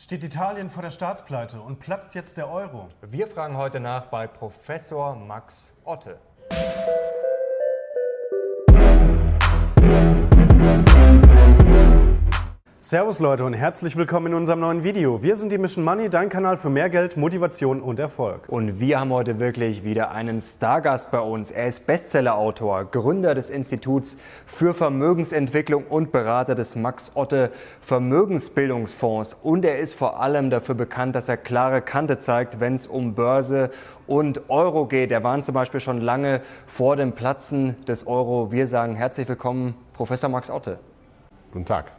Steht Italien vor der Staatspleite und platzt jetzt der Euro? Wir fragen heute nach bei Professor Max Otte. Servus Leute und herzlich willkommen in unserem neuen Video. Wir sind die Mission Money, dein Kanal für mehr Geld, Motivation und Erfolg. Und wir haben heute wirklich wieder einen Stargast bei uns. Er ist Bestsellerautor, Gründer des Instituts für Vermögensentwicklung und Berater des Max Otte Vermögensbildungsfonds. Und er ist vor allem dafür bekannt, dass er klare Kante zeigt, wenn es um Börse und Euro geht. Er war zum Beispiel schon lange vor dem Platzen des Euro. Wir sagen herzlich willkommen, Professor Max Otte. Guten Tag.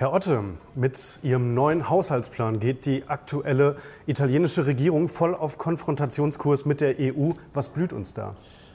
Herr Otte, mit Ihrem neuen Haushaltsplan geht die aktuelle italienische Regierung voll auf Konfrontationskurs mit der EU. Was blüht uns da?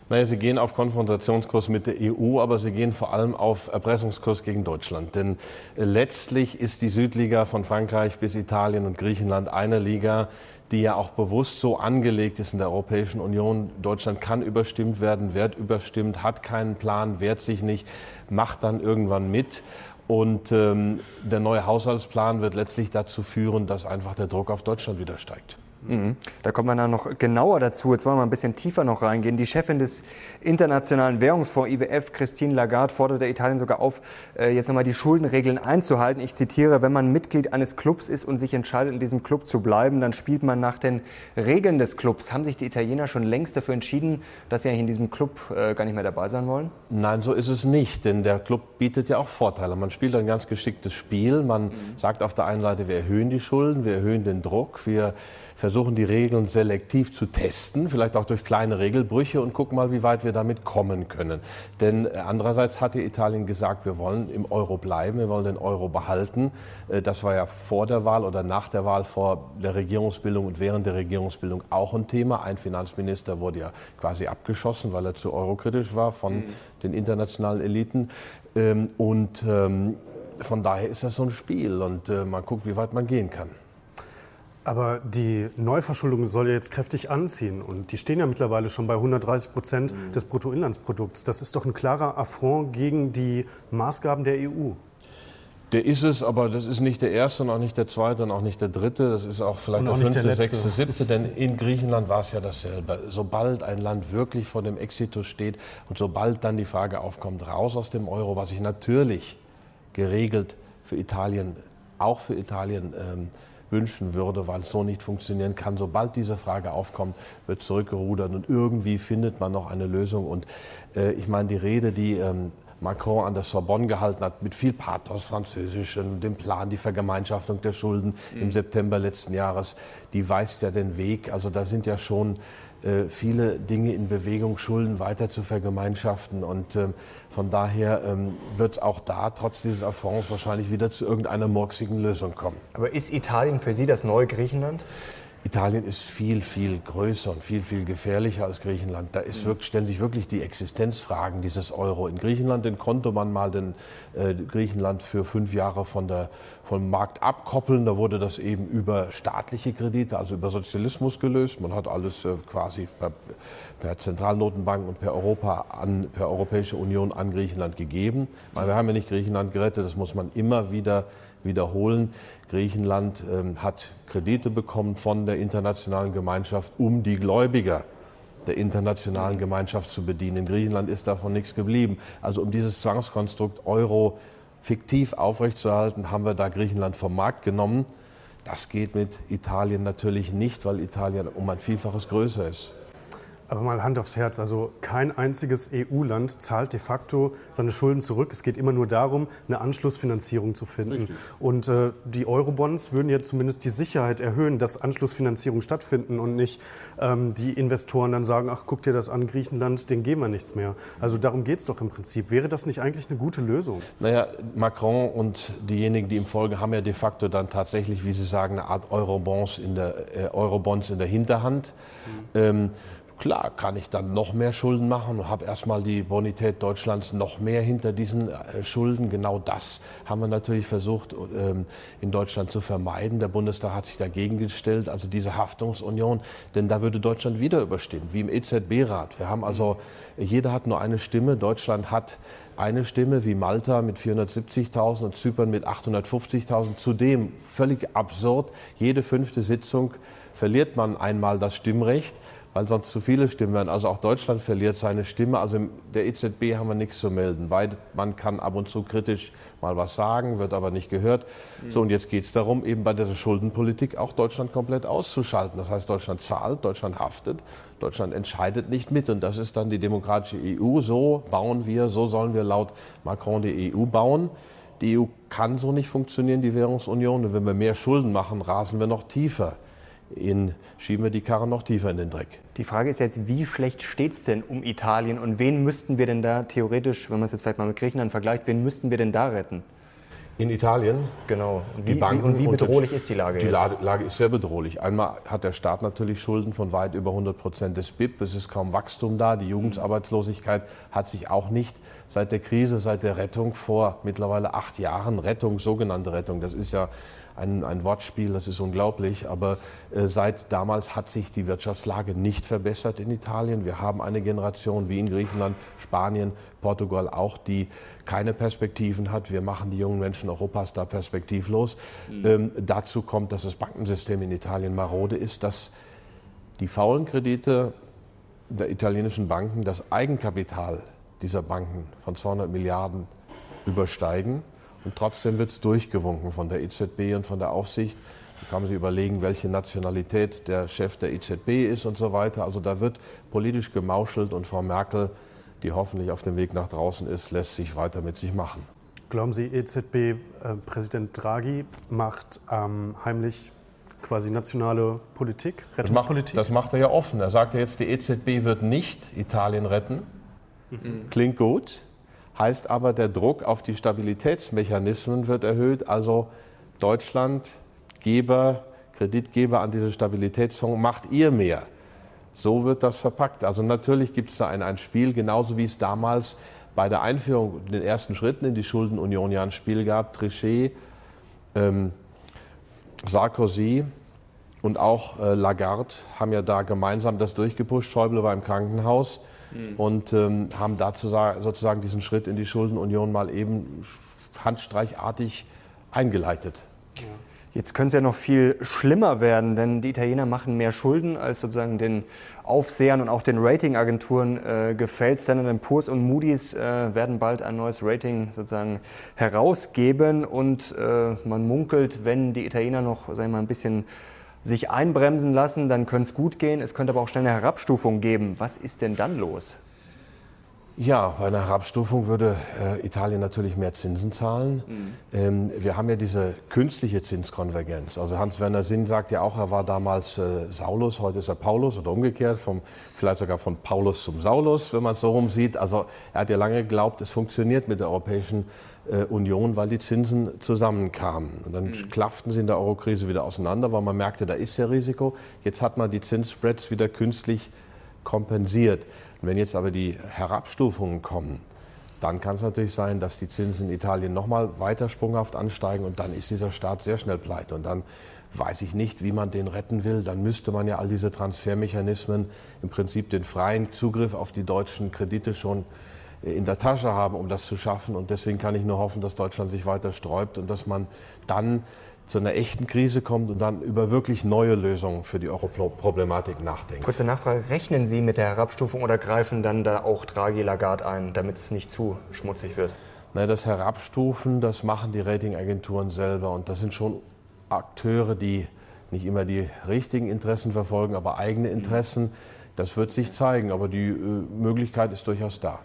Naja, sie gehen auf Konfrontationskurs mit der EU, aber sie gehen vor allem auf Erpressungskurs gegen Deutschland. Denn letztlich ist die Südliga von Frankreich bis Italien und Griechenland eine Liga, die ja auch bewusst so angelegt ist in der Europäischen Union. Deutschland kann überstimmt werden, wird überstimmt, hat keinen Plan, wehrt sich nicht, macht dann irgendwann mit. Und ähm, der neue Haushaltsplan wird letztlich dazu führen, dass einfach der Druck auf Deutschland wieder steigt. Mhm. Da kommt man dann noch genauer dazu. Jetzt wollen wir mal ein bisschen tiefer noch reingehen. Die Chefin des Internationalen Währungsfonds IWF, Christine Lagarde, forderte Italien sogar auf, äh, jetzt nochmal die Schuldenregeln einzuhalten. Ich zitiere, wenn man Mitglied eines Clubs ist und sich entscheidet, in diesem Club zu bleiben, dann spielt man nach den Regeln des Clubs. Haben sich die Italiener schon längst dafür entschieden, dass sie eigentlich in diesem Club äh, gar nicht mehr dabei sein wollen? Nein, so ist es nicht, denn der Club bietet ja auch Vorteile. Man spielt ein ganz geschicktes Spiel. Man mhm. sagt auf der einen Seite, wir erhöhen die Schulden, wir erhöhen den Druck, wir versuchen die Regeln selektiv zu testen, vielleicht auch durch kleine Regelbrüche und gucken mal, wie weit wir damit kommen können. Denn äh, andererseits hatte Italien gesagt, wir wollen im Euro bleiben, wir wollen den Euro behalten. Äh, das war ja vor der Wahl oder nach der Wahl, vor der Regierungsbildung und während der Regierungsbildung auch ein Thema. Ein Finanzminister wurde ja quasi abgeschossen, weil er zu eurokritisch war von mhm. den internationalen Eliten. Ähm, und ähm, von daher ist das so ein Spiel und äh, man guckt, wie weit man gehen kann. Aber die Neuverschuldung soll ja jetzt kräftig anziehen und die stehen ja mittlerweile schon bei 130 Prozent mhm. des Bruttoinlandsprodukts. Das ist doch ein klarer Affront gegen die Maßgaben der EU. Der ist es, aber das ist nicht der erste und auch nicht der zweite und auch nicht der dritte. Das ist auch vielleicht auch der fünfte, der sechste, siebte. Denn in Griechenland war es ja dasselbe. Sobald ein Land wirklich vor dem Exitus steht und sobald dann die Frage aufkommt, raus aus dem Euro, was ich natürlich geregelt für Italien, auch für Italien ähm, wünschen würde, weil es so nicht funktionieren kann. Sobald diese Frage aufkommt, wird zurückgerudert und irgendwie findet man noch eine Lösung. Und äh, ich meine, die Rede, die ähm, Macron an der Sorbonne gehalten hat, mit viel Pathos Französisch und dem Plan, die Vergemeinschaftung der Schulden mhm. im September letzten Jahres, die weist ja den Weg. Also da sind ja schon äh, viele Dinge in Bewegung, Schulden weiter zu vergemeinschaften. Und ähm, von daher ähm, wird auch da trotz dieses Affronts wahrscheinlich wieder zu irgendeiner murksigen Lösung kommen. Aber ist Italien für Sie das neue Griechenland? Italien ist viel, viel größer und viel, viel gefährlicher als Griechenland. Da ist wirklich, stellen sich wirklich die Existenzfragen dieses Euro. In Griechenland den konnte man mal den äh, Griechenland für fünf Jahre von der, vom Markt abkoppeln. Da wurde das eben über staatliche Kredite, also über Sozialismus gelöst. Man hat alles äh, quasi per, per Zentralnotenbank und per Europa an, per Europäische Union an Griechenland gegeben. Weil wir haben ja nicht Griechenland gerettet, das muss man immer wieder wiederholen. Griechenland ähm, hat Kredite bekommen von der internationalen Gemeinschaft, um die Gläubiger der internationalen Gemeinschaft zu bedienen. In Griechenland ist davon nichts geblieben. Also um dieses Zwangskonstrukt Euro fiktiv aufrechtzuerhalten, haben wir da Griechenland vom Markt genommen. Das geht mit Italien natürlich nicht, weil Italien um ein Vielfaches größer ist. Aber mal Hand aufs Herz, also kein einziges EU-Land zahlt de facto seine Schulden zurück. Es geht immer nur darum, eine Anschlussfinanzierung zu finden. Richtig. Und äh, die Eurobonds würden ja zumindest die Sicherheit erhöhen, dass Anschlussfinanzierung stattfinden und nicht ähm, die Investoren dann sagen, ach guck dir das an, Griechenland, den geben wir nichts mehr. Also darum geht es doch im Prinzip. Wäre das nicht eigentlich eine gute Lösung? Naja, Macron und diejenigen, die ihm folgen, haben ja de facto dann tatsächlich, wie Sie sagen, eine Art Eurobonds in der, äh, Eurobonds in der Hinterhand. Mhm. Ähm, Klar, kann ich dann noch mehr Schulden machen und habe erstmal die Bonität Deutschlands noch mehr hinter diesen äh, Schulden. Genau das haben wir natürlich versucht ähm, in Deutschland zu vermeiden. Der Bundestag hat sich dagegen gestellt, also diese Haftungsunion, denn da würde Deutschland wieder überstimmen, wie im EZB-Rat. Wir haben also, jeder hat nur eine Stimme. Deutschland hat eine Stimme wie Malta mit 470.000 und Zypern mit 850.000. Zudem völlig absurd, jede fünfte Sitzung verliert man einmal das Stimmrecht weil sonst zu viele Stimmen werden. Also auch Deutschland verliert seine Stimme. Also der EZB haben wir nichts zu melden, weil man kann ab und zu kritisch mal was sagen, wird aber nicht gehört. Mhm. So, und jetzt geht es darum, eben bei dieser Schuldenpolitik auch Deutschland komplett auszuschalten. Das heißt, Deutschland zahlt, Deutschland haftet, Deutschland entscheidet nicht mit. Und das ist dann die demokratische EU. So bauen wir, so sollen wir laut Macron die EU bauen. Die EU kann so nicht funktionieren, die Währungsunion. Und wenn wir mehr Schulden machen, rasen wir noch tiefer in, schieben wir die Karre noch tiefer in den Dreck. Die Frage ist jetzt, wie schlecht steht es denn um Italien und wen müssten wir denn da theoretisch, wenn man es jetzt vielleicht mal mit Griechenland vergleicht, wen müssten wir denn da retten? In Italien? Genau. Und wie, die Banken und wie bedrohlich und ist die Lage Die jetzt? Lage ist sehr bedrohlich. Einmal hat der Staat natürlich Schulden von weit über 100 Prozent des BIP. Es ist kaum Wachstum da. Die Jugendarbeitslosigkeit hat sich auch nicht seit der Krise, seit der Rettung vor mittlerweile acht Jahren, Rettung, sogenannte Rettung, das ist ja ein, ein Wortspiel, das ist unglaublich. Aber äh, seit damals hat sich die Wirtschaftslage nicht verbessert in Italien. Wir haben eine Generation wie in Griechenland, Spanien, Portugal auch, die keine Perspektiven hat. Wir machen die jungen Menschen Europas da perspektivlos. Mhm. Ähm, dazu kommt, dass das Bankensystem in Italien marode ist, dass die faulen Kredite der italienischen Banken das Eigenkapital dieser Banken von 200 Milliarden übersteigen. Und trotzdem wird es durchgewunken von der EZB und von der Aufsicht. Da kann man sich überlegen, welche Nationalität der Chef der EZB ist und so weiter. Also da wird politisch gemauschelt und Frau Merkel, die hoffentlich auf dem Weg nach draußen ist, lässt sich weiter mit sich machen. Glauben Sie, EZB-Präsident äh, Draghi macht ähm, heimlich quasi nationale Politik, Rettungspolitik? Das macht, das macht er ja offen. Er sagt ja jetzt, die EZB wird nicht Italien retten. Mhm. Klingt gut heißt aber, der Druck auf die Stabilitätsmechanismen wird erhöht. Also Deutschland, Geber, Kreditgeber an diese Stabilitätsfonds, macht ihr mehr. So wird das verpackt. Also natürlich gibt es da ein, ein Spiel, genauso wie es damals bei der Einführung, den ersten Schritten in die Schuldenunion ja ein Spiel gab. Trichet, ähm, Sarkozy und auch äh, Lagarde haben ja da gemeinsam das durchgepusht. Schäuble war im Krankenhaus mhm. und ähm, haben dazu sozusagen diesen Schritt in die Schuldenunion mal eben handstreichartig eingeleitet. Ja. Jetzt könnte es ja noch viel schlimmer werden, denn die Italiener machen mehr Schulden, als sozusagen den Aufsehern und auch den Ratingagenturen äh, gefällt. Standard Poor's und Moody's äh, werden bald ein neues Rating sozusagen herausgeben und äh, man munkelt, wenn die Italiener noch sagen wir mal, ein bisschen sich einbremsen lassen, dann könnte es gut gehen. Es könnte aber auch schnell eine Herabstufung geben. Was ist denn dann los? Ja, bei einer Herabstufung würde äh, Italien natürlich mehr Zinsen zahlen. Mhm. Ähm, wir haben ja diese künstliche Zinskonvergenz. Also Hans-Werner Sinn sagt ja auch, er war damals äh, Saulus, heute ist er Paulus oder umgekehrt, vom, vielleicht sogar von Paulus zum Saulus, wenn man es so rum sieht. Also er hat ja lange geglaubt, es funktioniert mit der Europäischen äh, Union, weil die Zinsen zusammenkamen. Und dann mhm. klafften sie in der Eurokrise wieder auseinander, weil man merkte, da ist ja Risiko. Jetzt hat man die Zinsspreads wieder künstlich kompensiert. Wenn jetzt aber die Herabstufungen kommen, dann kann es natürlich sein, dass die Zinsen in Italien nochmal weiter sprunghaft ansteigen und dann ist dieser Staat sehr schnell pleite. Und dann weiß ich nicht, wie man den retten will. Dann müsste man ja all diese Transfermechanismen, im Prinzip den freien Zugriff auf die deutschen Kredite schon in der Tasche haben, um das zu schaffen. Und deswegen kann ich nur hoffen, dass Deutschland sich weiter sträubt und dass man dann zu einer echten Krise kommt und dann über wirklich neue Lösungen für die Euro-Problematik nachdenkt. Kurze Nachfrage, rechnen Sie mit der Herabstufung oder greifen dann da auch Draghi Lagarde ein, damit es nicht zu schmutzig wird? Na, das Herabstufen, das machen die Ratingagenturen selber und das sind schon Akteure, die nicht immer die richtigen Interessen verfolgen, aber eigene Interessen. Das wird sich zeigen, aber die äh, Möglichkeit ist durchaus da.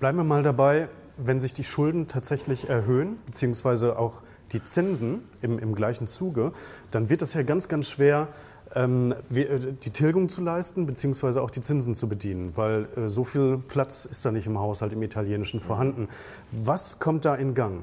Bleiben wir mal dabei, wenn sich die Schulden tatsächlich erhöhen, beziehungsweise auch die Zinsen im, im gleichen Zuge, dann wird es ja ganz, ganz schwer, ähm, äh, die Tilgung zu leisten, beziehungsweise auch die Zinsen zu bedienen, weil äh, so viel Platz ist da nicht im Haushalt im Italienischen vorhanden. Was kommt da in Gang?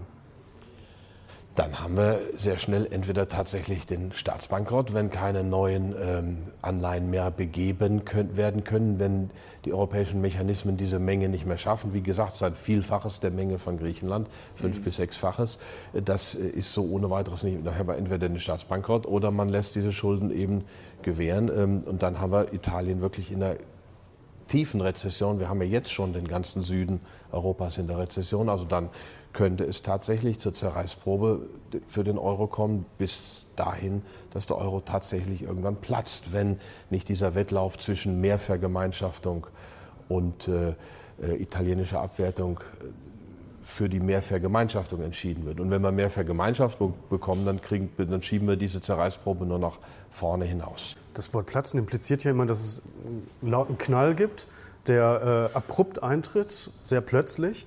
Dann haben wir sehr schnell entweder tatsächlich den Staatsbankrott, wenn keine neuen ähm, Anleihen mehr begeben können, werden können, wenn die europäischen Mechanismen diese Menge nicht mehr schaffen. Wie gesagt, ein Vielfaches der Menge von Griechenland, fünf mhm. bis sechsfaches. Das äh, ist so ohne weiteres nicht. Daher war entweder den Staatsbankrott oder man lässt diese Schulden eben gewähren. Ähm, und dann haben wir Italien wirklich in der tiefen Rezession. Wir haben ja jetzt schon den ganzen Süden Europas in der Rezession. Also dann könnte es tatsächlich zur Zerreißprobe für den Euro kommen, bis dahin, dass der Euro tatsächlich irgendwann platzt, wenn nicht dieser Wettlauf zwischen Mehrvergemeinschaftung und äh, äh, italienischer Abwertung äh, für die Mehrvergemeinschaftung entschieden wird. Und wenn wir Mehrvergemeinschaftung bekommen, dann, kriegen, dann schieben wir diese Zerreißprobe nur nach vorne hinaus. Das Wort Platzen impliziert ja immer, dass es einen lauten Knall gibt, der äh, abrupt eintritt, sehr plötzlich.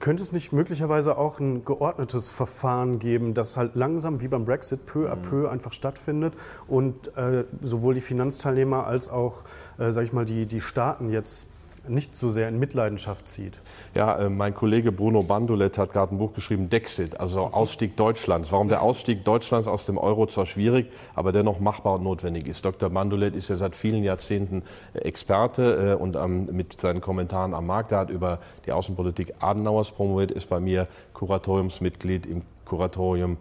Könnte es nicht möglicherweise auch ein geordnetes Verfahren geben, das halt langsam wie beim Brexit peu à mhm. peu einfach stattfindet und äh, sowohl die Finanzteilnehmer als auch, äh, sage ich mal, die, die Staaten jetzt nicht so sehr in Mitleidenschaft zieht. Ja, äh, mein Kollege Bruno Bandulet hat gerade ein Buch geschrieben, Dexit, also Ausstieg Deutschlands. Warum der Ausstieg Deutschlands aus dem Euro zwar schwierig, aber dennoch machbar und notwendig ist. Dr. Bandulet ist ja seit vielen Jahrzehnten Experte äh, und mit seinen Kommentaren am Markt. Er hat über die Außenpolitik Adenauers promoviert, ist bei mir Kuratoriumsmitglied im Kuratorium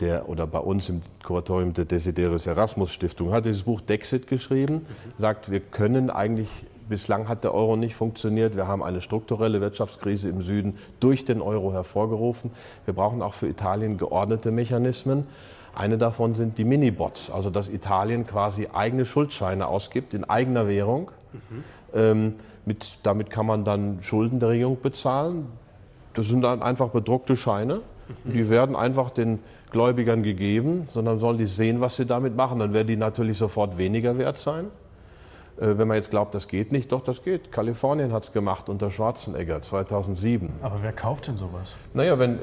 der, oder bei uns im Kuratorium der Desiderius Erasmus Stiftung, hat dieses Buch Dexit geschrieben, sagt, wir können eigentlich Bislang hat der Euro nicht funktioniert. Wir haben eine strukturelle Wirtschaftskrise im Süden durch den Euro hervorgerufen. Wir brauchen auch für Italien geordnete Mechanismen. Eine davon sind die Minibots, also dass Italien quasi eigene Schuldscheine ausgibt in eigener Währung. Mhm. Ähm, mit, damit kann man dann Schulden der Regierung bezahlen. Das sind dann einfach bedruckte Scheine. Mhm. Die werden einfach den Gläubigern gegeben, sondern sollen die sehen, was sie damit machen. Dann werden die natürlich sofort weniger wert sein. Äh, wenn man jetzt glaubt, das geht nicht, doch, das geht. Kalifornien hat es gemacht unter Schwarzenegger 2007. Aber wer kauft denn sowas? Naja, wenn,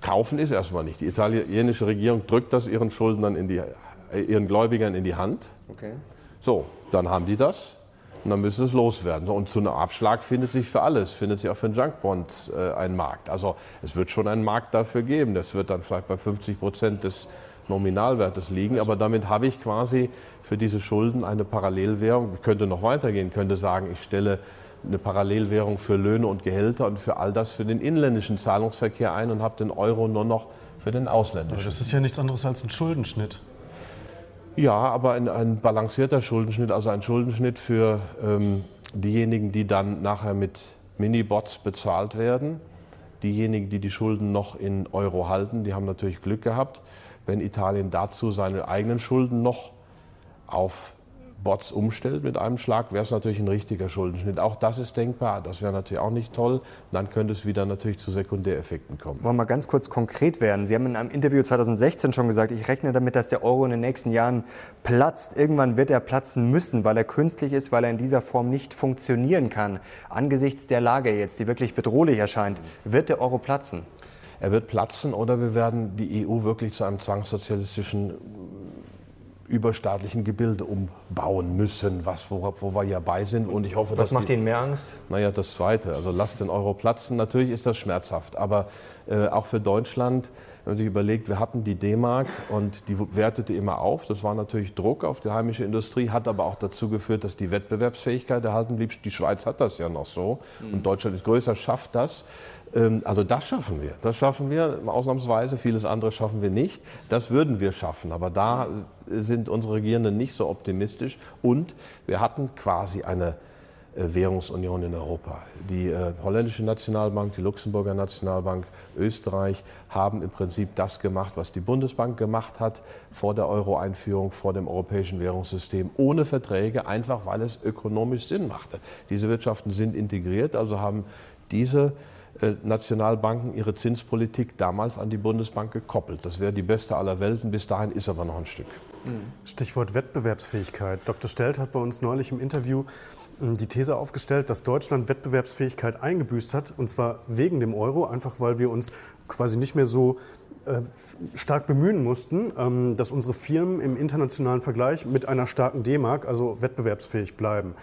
kaufen ist erstmal nicht. Die italienische Regierung drückt das ihren Schuldnern, in die, äh, ihren Gläubigern in die Hand. Okay. So, dann haben die das und dann müssen sie es loswerden. und zu einem Abschlag findet sich für alles, findet sich auch für den Junkbonds äh, ein Markt. Also es wird schon einen Markt dafür geben. Das wird dann vielleicht bei 50 Prozent des Nominalwertes liegen. Aber damit habe ich quasi für diese Schulden eine Parallelwährung. Ich könnte noch weitergehen, könnte sagen, ich stelle eine Parallelwährung für Löhne und Gehälter und für all das für den inländischen Zahlungsverkehr ein und habe den Euro nur noch für den ausländischen. Aber das ist ja nichts anderes als ein Schuldenschnitt. Ja, aber ein, ein balancierter Schuldenschnitt, also ein Schuldenschnitt für ähm, diejenigen, die dann nachher mit Minibots bezahlt werden. Diejenigen, die die Schulden noch in Euro halten, die haben natürlich Glück gehabt wenn Italien dazu seine eigenen Schulden noch auf Bots umstellt mit einem Schlag, wäre es natürlich ein richtiger Schuldenschnitt. Auch das ist denkbar. Das wäre natürlich auch nicht toll. Dann könnte es wieder natürlich zu Sekundäreffekten kommen. Wollen wir mal ganz kurz konkret werden? Sie haben in einem Interview 2016 schon gesagt, ich rechne damit, dass der Euro in den nächsten Jahren platzt. Irgendwann wird er platzen müssen, weil er künstlich ist, weil er in dieser Form nicht funktionieren kann. Angesichts der Lage jetzt, die wirklich bedrohlich erscheint, wird der Euro platzen? Er wird platzen oder wir werden die EU wirklich zu einem zwangssozialistischen überstaatlichen Gebilde umbauen müssen, was, wo, wo wir ja bei sind. Und ich hoffe, was macht die, Ihnen mehr Angst? Naja, das Zweite. Also lasst den Euro platzen. Natürlich ist das schmerzhaft, aber äh, auch für Deutschland, wenn man sich überlegt, wir hatten die D-Mark und die wertete immer auf. Das war natürlich Druck auf die heimische Industrie, hat aber auch dazu geführt, dass die Wettbewerbsfähigkeit erhalten blieb. Die Schweiz hat das ja noch so mhm. und Deutschland ist größer, schafft das. Ähm, also das schaffen wir. Das schaffen wir ausnahmsweise. Vieles andere schaffen wir nicht. Das würden wir schaffen. Aber da sind unsere Regierenden nicht so optimistisch. Und wir hatten quasi eine äh, Währungsunion in Europa. Die äh, holländische Nationalbank, die Luxemburger Nationalbank, Österreich haben im Prinzip das gemacht, was die Bundesbank gemacht hat vor der Euro-Einführung, vor dem europäischen Währungssystem, ohne Verträge, einfach weil es ökonomisch Sinn machte. Diese Wirtschaften sind integriert, also haben diese Nationalbanken ihre Zinspolitik damals an die Bundesbank gekoppelt. Das wäre die beste aller Welten. Bis dahin ist aber noch ein Stück. Stichwort Wettbewerbsfähigkeit. Dr. Stelt hat bei uns neulich im Interview ähm, die These aufgestellt, dass Deutschland Wettbewerbsfähigkeit eingebüßt hat, und zwar wegen dem Euro, einfach weil wir uns quasi nicht mehr so äh, stark bemühen mussten, ähm, dass unsere Firmen im internationalen Vergleich mit einer starken D-Mark, also wettbewerbsfähig bleiben.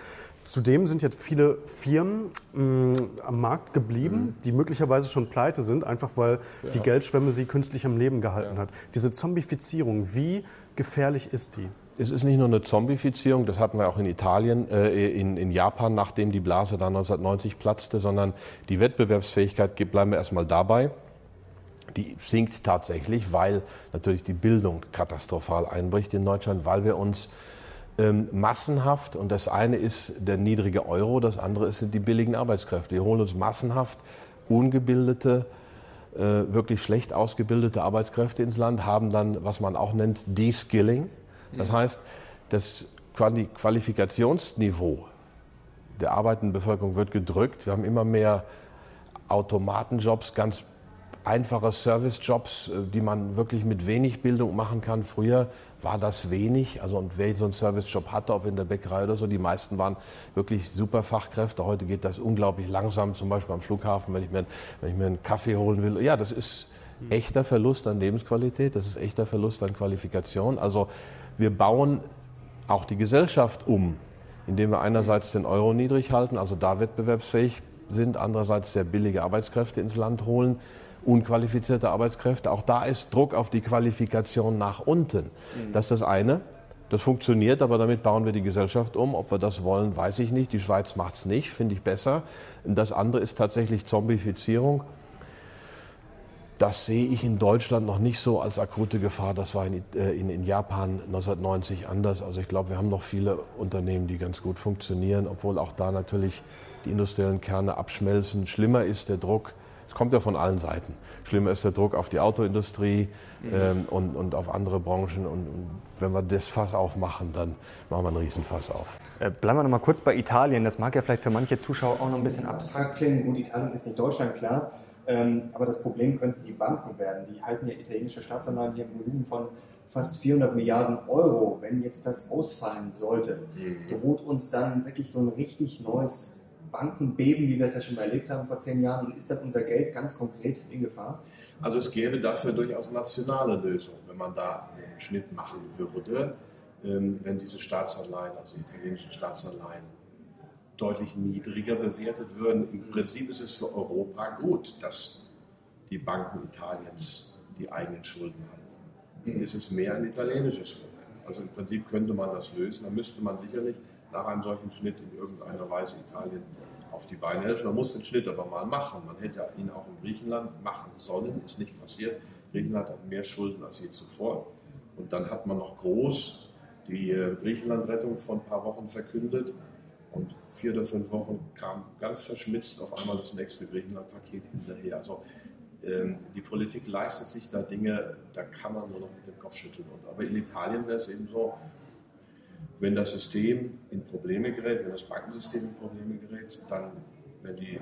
Zudem sind jetzt viele Firmen mh, am Markt geblieben, mhm. die möglicherweise schon pleite sind, einfach weil ja. die Geldschwemme sie künstlich am Leben gehalten ja. hat. Diese Zombifizierung, wie gefährlich ist die? Es ist nicht nur eine Zombifizierung, das hatten wir auch in Italien, äh, in, in, Japan, nachdem die Blase dann 1990 platzte, sondern die Wettbewerbsfähigkeit, bleiben wir erstmal dabei, die sinkt tatsächlich, weil natürlich die Bildung katastrophal einbricht in Deutschland, weil wir uns ähm, massenhaft, und das eine ist der niedrige Euro, das andere sind die billigen Arbeitskräfte. Wir holen uns massenhaft ungebildete, äh, wirklich schlecht ausgebildete Arbeitskräfte ins Land, haben dann, was man auch nennt, De-Skilling. Das mhm. heißt, das Qualifikationsniveau der arbeitenden Bevölkerung wird gedrückt. Wir haben immer mehr Automatenjobs, ganz einfache Servicejobs, äh, die man wirklich mit wenig Bildung machen kann. Früher war das wenig. Also und wer so einen Servicejob hatte, ob in der Bäckerei oder so, die meisten waren wirklich super Fachkräfte. Heute geht das unglaublich langsam, zum Beispiel am Flughafen, wenn ich mir, wenn ich mir einen Kaffee holen will. Ja, das ist echter Verlust an Lebensqualität, das ist echter Verlust an Qualifikation. Also wir bauen auch die Gesellschaft um, indem wir einerseits den Euro niedrig halten, also da wettbewerbsfähig sind, andererseits sehr billige Arbeitskräfte ins Land holen unqualifizierte Arbeitskräfte. Auch da ist Druck auf die Qualifikation nach unten. Mhm. Das ist das eine. Das funktioniert, aber damit bauen wir die Gesellschaft um. Ob wir das wollen, weiß ich nicht. Die Schweiz macht es nicht, finde ich besser. Das andere ist tatsächlich Zombifizierung. Das sehe ich in Deutschland noch nicht so als akute Gefahr. Das war in, äh, in, in Japan 1990 anders. Also ich glaube, wir haben noch viele Unternehmen, die ganz gut funktionieren, obwohl auch da natürlich die industriellen Kerne abschmelzen. Schlimmer ist der Druck es kommt ja von allen Seiten. Schlimmer ist der Druck auf die Autoindustrie mhm. ähm, und, und auf andere Branchen. Und, und, wenn wir das Fass aufmachen, dann machen wir einen Riesenfass auf. Äh, bleiben wir noch mal kurz bei Italien. Das mag ja vielleicht für manche Zuschauer auch noch ein bisschen abstrakt klingen. Gut, Italien ist nicht Deutschland, klar. Ähm, aber das Problem könnten die Banken werden. Die halten ja italienische Staatsanleihen hier im Volumen von fast 400 Milliarden Euro. Wenn jetzt das ausfallen sollte, mhm. droht uns dann wirklich so ein richtig neues Banken beben, wie wir es ja schon mal erlebt haben vor zehn Jahren? Und ist dann unser Geld ganz konkret in Gefahr? Also es gäbe dafür durchaus nationale Lösungen, wenn man da einen Schnitt machen würde, ähm, wenn diese Staatsanleihen, also die italienischen Staatsanleihen, deutlich niedriger bewertet würden. Im Prinzip ist es für Europa gut, dass die Banken Italiens die eigenen Schulden halten. Mhm. Es ist mehr ein italienisches Problem. Also im Prinzip könnte man das lösen. Da müsste man sicherlich nach einem solchen Schnitt in irgendeiner Weise Italien auf die Beine helfen. Man muss den Schnitt aber mal machen. Man hätte ihn auch in Griechenland machen sollen, ist nicht passiert. Griechenland hat mehr Schulden als je zuvor. Und dann hat man noch groß die äh, Griechenland-Rettung vor ein paar Wochen verkündet. Und vier oder fünf Wochen kam ganz verschmitzt auf einmal das nächste Griechenland-Paket hinterher. Also ähm, die Politik leistet sich da Dinge, da kann man nur noch mit dem Kopf schütteln. aber in Italien wäre es eben so, wenn das System in Probleme gerät, wenn das Bankensystem in Probleme gerät, dann, wenn die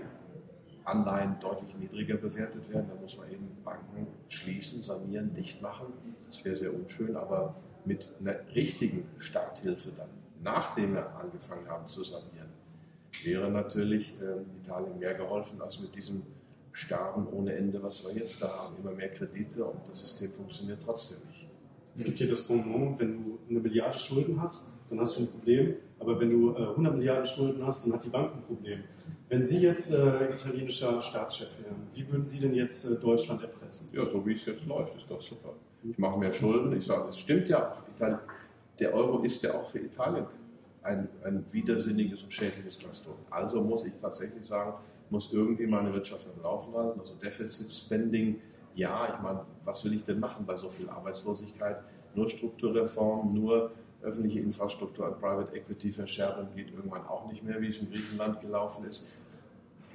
Anleihen deutlich niedriger bewertet werden, dann muss man eben Banken schließen, sanieren, dicht machen. Das wäre sehr unschön, aber mit einer richtigen Starthilfe dann, nachdem wir angefangen haben zu sanieren, wäre natürlich äh, Italien mehr geholfen als mit diesem Starben ohne Ende, was wir jetzt da haben. Immer mehr Kredite und das System funktioniert trotzdem nicht. Es gibt hier das Bonbon, wenn du eine Milliarde Schulden hast, dann hast du ein Problem. Aber wenn du äh, 100 Milliarden Schulden hast, dann hat die Bank ein Problem. Wenn Sie jetzt äh, italienischer Staatschef wären, wie würden Sie denn jetzt äh, Deutschland erpressen? Ja, so wie es jetzt läuft, ist doch super. Ich mache mehr Schulden. Ich sage, es stimmt ja auch. Der Euro ist ja auch für Italien ein, ein widersinniges und schädliches Konstrukt. Also muss ich tatsächlich sagen, muss irgendwie meine Wirtschaft am Laufen halten. Also Deficit Spending ja, ich meine, was will ich denn machen bei so viel Arbeitslosigkeit? Nur Strukturreform, nur öffentliche Infrastruktur an Private Equity Verschärfung geht irgendwann auch nicht mehr, wie es in Griechenland gelaufen ist.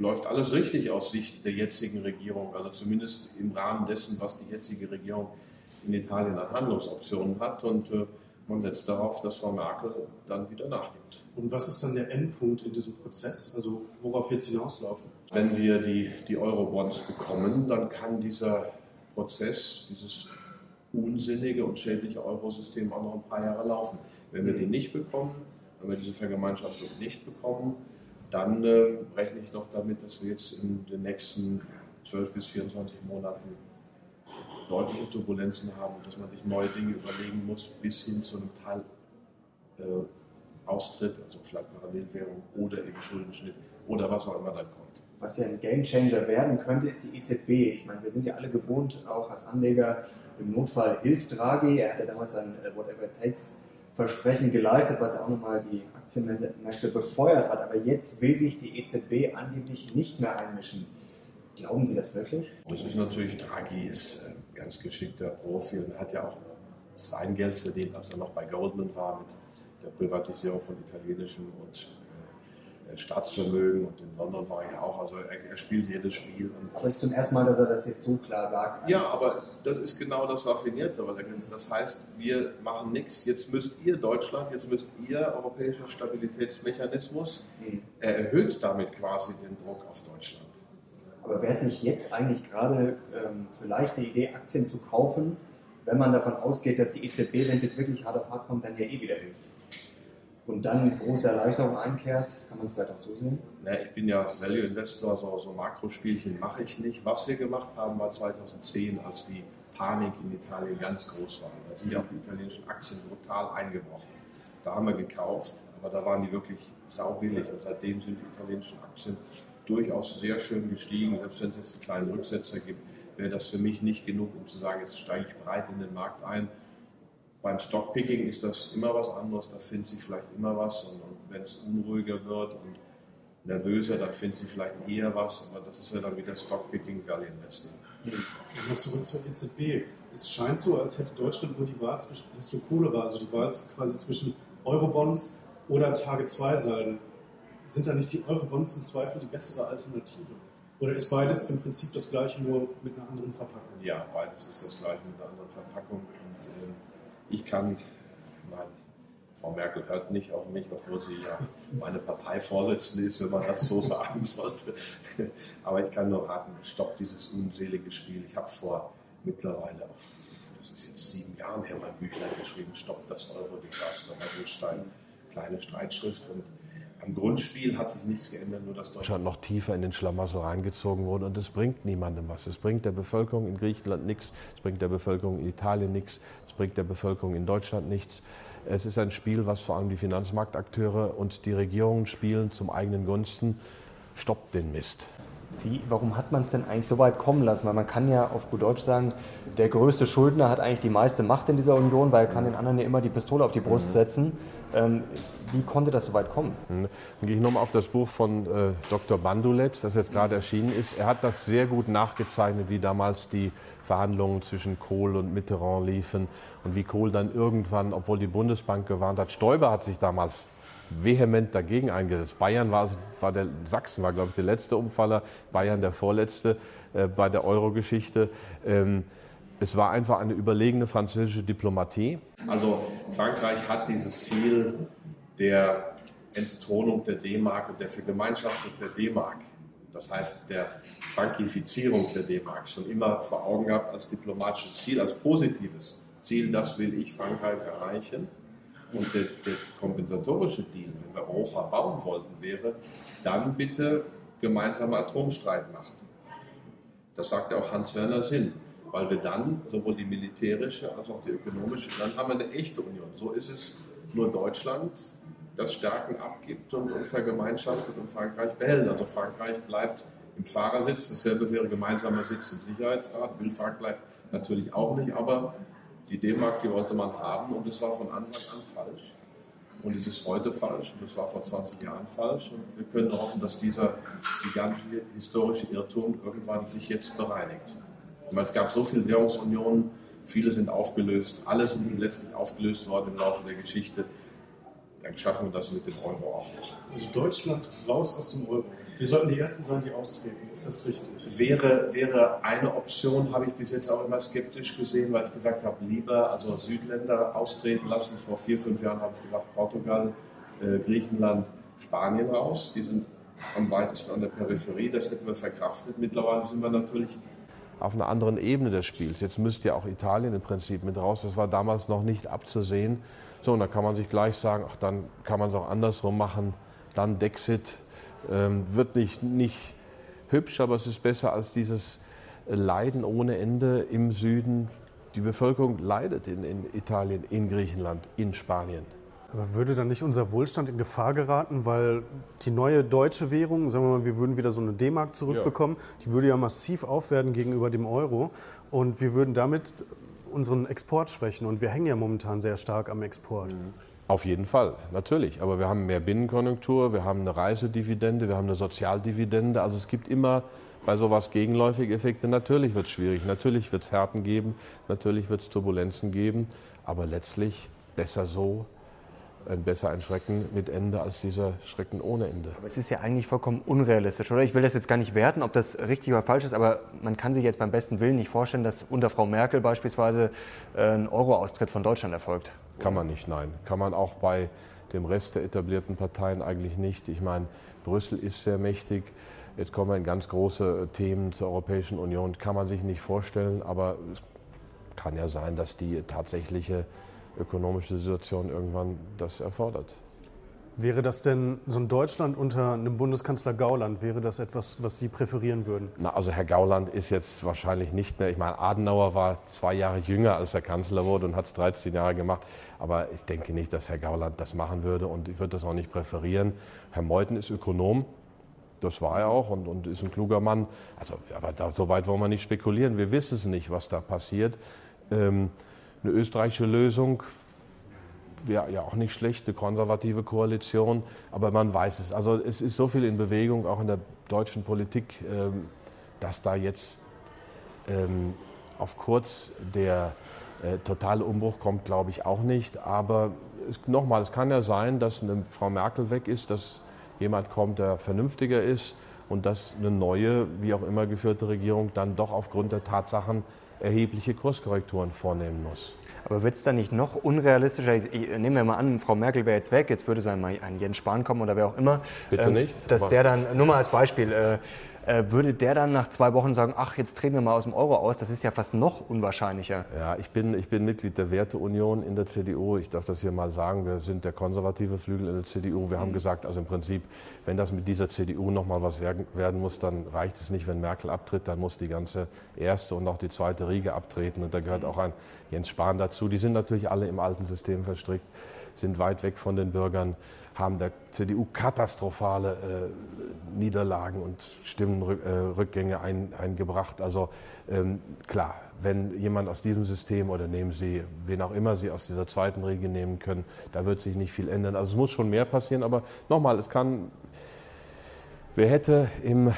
Läuft alles richtig aus Sicht der jetzigen Regierung, also zumindest im Rahmen dessen, was die jetzige Regierung in Italien an Handlungsoptionen hat. Und äh, man setzt darauf, dass Frau Merkel dann wieder nachgibt. Und was ist dann der Endpunkt in diesem Prozess? Also worauf wird es hinauslaufen? Wenn wir die, die Euro-Bonds bekommen, dann kann dieser Prozess, dieses unsinnige und schädliche Eurosystem auch noch ein paar Jahre laufen. Wenn wir die nicht bekommen, wenn wir diese Vergemeinschaftung nicht bekommen, dann äh, rechne ich doch damit, dass wir jetzt in den nächsten 12 bis 24 Monaten deutliche Turbulenzen haben und dass man sich neue Dinge überlegen muss, bis hin zu einem Teil äh, also vielleicht Parallelwährung oder eben Schuldenschnitt oder was auch immer dann kommt. Was ja ein Gamechanger werden könnte, ist die EZB. Ich meine, wir sind ja alle gewohnt, auch als Anleger, im Notfall hilft Draghi. Er hat ja damals sein äh, Whatever It Takes Versprechen geleistet, was ja auch nochmal die Aktienmärkte befeuert hat. Aber jetzt will sich die EZB angeblich nicht mehr einmischen. Glauben Sie das wirklich? Das ist natürlich, Draghi ist ein ganz geschickter Profi und hat ja auch sein Geld verdient, als er noch bei Goldman war mit der Privatisierung von italienischem und äh, Staatsvermögen und in London war er auch, also er, er spielt jedes Spiel. aber es ist zum ersten Mal, dass er das jetzt so klar sagt. Ja, aber das ist genau das Raffinierte, das heißt, wir machen nichts, jetzt müsst ihr Deutschland, jetzt müsst ihr Europäischer Stabilitätsmechanismus, mhm. er erhöht damit quasi den Druck auf Deutschland. Aber wäre es nicht jetzt eigentlich gerade ähm, vielleicht eine Idee, Aktien zu kaufen, wenn man davon ausgeht, dass die EZB, wenn es jetzt wirklich hart auf hart kommt, dann ja eh wieder hilft? Und dann eine große Erleichterung einkehrt, kann man es vielleicht auch so sehen? Ja, ich bin ja Value Investor, so, so Makrospielchen mache ich nicht. Was wir gemacht haben, war 2010, als die Panik in Italien ganz groß war. Da sind ja auch die italienischen Aktien brutal eingebrochen. Da haben wir gekauft, aber da waren die wirklich saubillig und seitdem sind die italienischen Aktien durchaus sehr schön gestiegen. Selbst wenn es jetzt einen kleinen Rücksetzer gibt, wäre das für mich nicht genug, um zu sagen, jetzt steige ich breit in den Markt ein. Beim Stockpicking ist das immer was anderes, da findet sich vielleicht immer was. Und, und wenn es unruhiger wird und nervöser, dann findet sich vielleicht eher was. Aber das ist ja dann wieder Stockpicking Value Investing. Nochmal zurück zur EZB. Es scheint so, als hätte Deutschland nur die Wahl zwischen, hast du Cholera, also die Wahl quasi zwischen Eurobonds oder Tage 2 Salden sind da nicht die Eurobonds im Zweifel die bessere Alternative? Oder ist beides im Prinzip das gleiche, nur mit einer anderen Verpackung? Ja, beides ist das gleiche mit einer anderen Verpackung. Und äh, ich kann, nein, Frau Merkel hört nicht auf mich, obwohl sie ja meine Parteivorsitzende ist, wenn man das so sagen sollte. Aber ich kann nur raten, stopp dieses unselige Spiel. Ich habe vor mittlerweile, das ist jetzt sieben Jahren her, mein Büchlein geschrieben, stopp das Euro-Desaster bei Holstein. Kleine Streitschrift und am Grundspiel hat sich nichts geändert, nur dass Deutschland noch tiefer in den Schlamassel reingezogen wurde. Und es bringt niemandem was. Es bringt der Bevölkerung in Griechenland nichts, es bringt der Bevölkerung in Italien nichts, es bringt der Bevölkerung in Deutschland nichts. Es ist ein Spiel, was vor allem die Finanzmarktakteure und die Regierungen spielen zum eigenen Gunsten. Stoppt den Mist. Wie, warum hat man es denn eigentlich so weit kommen lassen? Weil man kann ja auf gut Deutsch sagen, der größte Schuldner hat eigentlich die meiste Macht in dieser Union, weil er kann den anderen ja immer die Pistole auf die Brust mhm. setzen. Ähm, wie konnte das so weit kommen? Mhm. Dann gehe ich nochmal auf das Buch von äh, Dr. Bandulet, das jetzt gerade erschienen ist. Er hat das sehr gut nachgezeichnet, wie damals die Verhandlungen zwischen Kohl und Mitterrand liefen und wie Kohl dann irgendwann, obwohl die Bundesbank gewarnt hat, Stoiber hat sich damals vehement dagegen eingesetzt. Bayern war, war der, Sachsen war, glaube ich, der letzte Umfaller, Bayern der vorletzte äh, bei der Euro-Geschichte. Ähm, es war einfach eine überlegene französische Diplomatie. Also Frankreich hat dieses Ziel der Entthronung der D-Mark und der Vergemeinschaftung der D-Mark, das heißt der Frankifizierung der D-Mark, schon immer vor Augen gehabt als diplomatisches Ziel, als positives Ziel, das will ich Frankreich erreichen. Und der, der kompensatorische Deal, wenn wir Europa bauen wollten, wäre, dann bitte gemeinsame Atomstreitmacht. Das sagt ja auch Hans-Werner Sinn, weil wir dann sowohl die militärische als auch die ökonomische, dann haben wir eine echte Union. So ist es nur Deutschland, das Stärken abgibt und, vergemeinschaftet und Frankreich behält. Also Frankreich bleibt im Fahrersitz, dasselbe wäre gemeinsamer Sitz im Sicherheitsrat, will Frankreich natürlich auch nicht, aber die D-Mark, die wollte man haben und es war von Anfang an falsch. Und es ist heute falsch und es war vor 20 Jahren falsch. Und wir können hoffen, dass dieser gigantische historische Irrtum irgendwann sich jetzt bereinigt. Es gab so viele Währungsunionen, viele sind aufgelöst, alle sind letztlich aufgelöst worden im Laufe der Geschichte. Dann schaffen wir das mit dem Euro auch. Also Deutschland raus aus dem Euro. Wir sollten die Ersten sein, die austreten. Ist das richtig? Wäre, wäre eine Option, habe ich bis jetzt auch immer skeptisch gesehen, weil ich gesagt habe, lieber also Südländer austreten lassen. Vor vier, fünf Jahren habe ich gesagt, Portugal, äh, Griechenland, Spanien raus. Die sind am weitesten an der Peripherie. Das hätten wir verkraftet. Mittlerweile sind wir natürlich auf einer anderen Ebene des Spiels. Jetzt müsste ja auch Italien im Prinzip mit raus. Das war damals noch nicht abzusehen. So, und da kann man sich gleich sagen, ach, dann kann man es auch andersrum machen. Dann Dexit, ähm, wird nicht, nicht hübsch, aber es ist besser als dieses Leiden ohne Ende im Süden. Die Bevölkerung leidet in, in Italien, in Griechenland, in Spanien. Aber würde dann nicht unser Wohlstand in Gefahr geraten, weil die neue deutsche Währung, sagen wir mal, wir würden wieder so eine D-Mark zurückbekommen, ja. die würde ja massiv aufwerten gegenüber dem Euro und wir würden damit unseren Export schwächen und wir hängen ja momentan sehr stark am Export. Mhm. Auf jeden Fall, natürlich. Aber wir haben mehr Binnenkonjunktur, wir haben eine Reisedividende, wir haben eine Sozialdividende. Also es gibt immer bei sowas gegenläufige Effekte. Natürlich wird es schwierig, natürlich wird es Härten geben, natürlich wird es Turbulenzen geben. Aber letztlich besser so, ein besser ein Schrecken mit Ende als dieser Schrecken ohne Ende. Aber es ist ja eigentlich vollkommen unrealistisch, oder? Ich will das jetzt gar nicht werten, ob das richtig oder falsch ist, aber man kann sich jetzt beim besten Willen nicht vorstellen, dass unter Frau Merkel beispielsweise äh, ein Euro-Austritt von Deutschland erfolgt. Kann man nicht, nein. Kann man auch bei dem Rest der etablierten Parteien eigentlich nicht. Ich meine, Brüssel ist sehr mächtig. Jetzt kommen wir in ganz große Themen zur Europäischen Union. Kann man sich nicht vorstellen, aber es kann ja sein, dass die tatsächliche ökonomische Situation irgendwann das erfordert. Wäre das denn so ein Deutschland unter einem Bundeskanzler Gauland, wäre das etwas, was Sie präferieren würden? Na, also Herr Gauland ist jetzt wahrscheinlich nicht mehr, ich meine, Adenauer war zwei Jahre jünger, als er Kanzler wurde und hat es 13 Jahre gemacht. Aber ich denke nicht, dass Herr Gauland das machen würde und ich würde das auch nicht präferieren. Herr Meuthen ist Ökonom, das war er auch und, und ist ein kluger Mann. Also, aber da, so weit wollen wir nicht spekulieren. Wir wissen es nicht, was da passiert. Ähm, eine österreichische Lösung wäre ja auch nicht schlecht, eine konservative Koalition, aber man weiß es. Also es ist so viel in Bewegung, auch in der deutschen Politik, ähm, dass da jetzt ähm, auf kurz der äh, totale Umbruch kommt, glaube ich auch nicht. Aber nochmal, es kann ja sein, dass eine Frau Merkel weg ist, dass jemand kommt, der vernünftiger ist und dass eine neue, wie auch immer geführte Regierung dann doch aufgrund der Tatsachen erhebliche Kurskorrekturen vornehmen muss. Aber wird es dann nicht noch unrealistischer? Ich, nehmen wir mal an, Frau Merkel wäre jetzt weg, jetzt würde sein mal ein Jens Spahn kommen oder wer auch immer. Bitte ähm, nicht. Dass der dann, nur mal als Beispiel, äh, würde der dann nach zwei Wochen sagen, ach, jetzt treten wir mal aus dem Euro aus? Das ist ja fast noch unwahrscheinlicher. Ja, ich bin, ich bin Mitglied der Werteunion in der CDU. Ich darf das hier mal sagen. Wir sind der konservative Flügel in der CDU. Wir mhm. haben gesagt, also im Prinzip, wenn das mit dieser CDU noch mal was werden, werden muss, dann reicht es nicht, wenn Merkel abtritt. Dann muss die ganze erste und auch die zweite Riege abtreten. Und da gehört auch ein Jens Spahn dazu. Die sind natürlich alle im alten System verstrickt, sind weit weg von den Bürgern haben der CDU katastrophale äh, Niederlagen und Stimmenrückgänge ein, eingebracht. Also ähm, klar, wenn jemand aus diesem System oder nehmen Sie, wen auch immer Sie aus dieser zweiten Riege nehmen können, da wird sich nicht viel ändern. Also es muss schon mehr passieren, aber nochmal, es kann, wer hätte im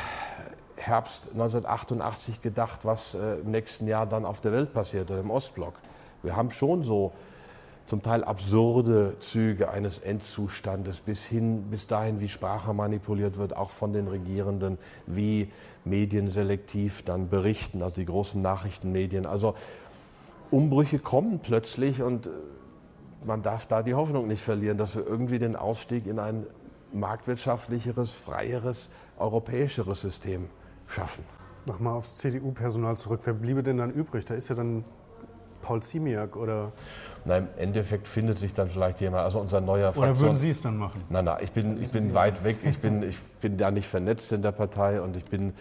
Herbst 1988 gedacht, was äh, im nächsten Jahr dann auf der Welt passiert oder im Ostblock. Wir haben schon so zum Teil absurde Züge eines Endzustandes bis hin, bis dahin, wie Sprache manipuliert wird, auch von den Regierenden, wie Medien selektiv dann berichten, also die großen Nachrichtenmedien. Also Umbrüche kommen plötzlich und äh, man darf da die Hoffnung nicht verlieren, dass wir irgendwie den Ausstieg in ein marktwirtschaftlicheres, freieres, europäischeres System schaffen. Nochmal aufs CDU-Personal zurück. Wer bliebe denn dann übrig? Da ist ja dann Paul Ziemiak oder? Nein, im Endeffekt findet sich dann vielleicht jemand, also unser neuer Fraktion. Oder würden Sie es dann machen? Nein, nein, ich bin, ich bin weit weg, ich bin, ich bin da nicht vernetzt in der Partei und ich bin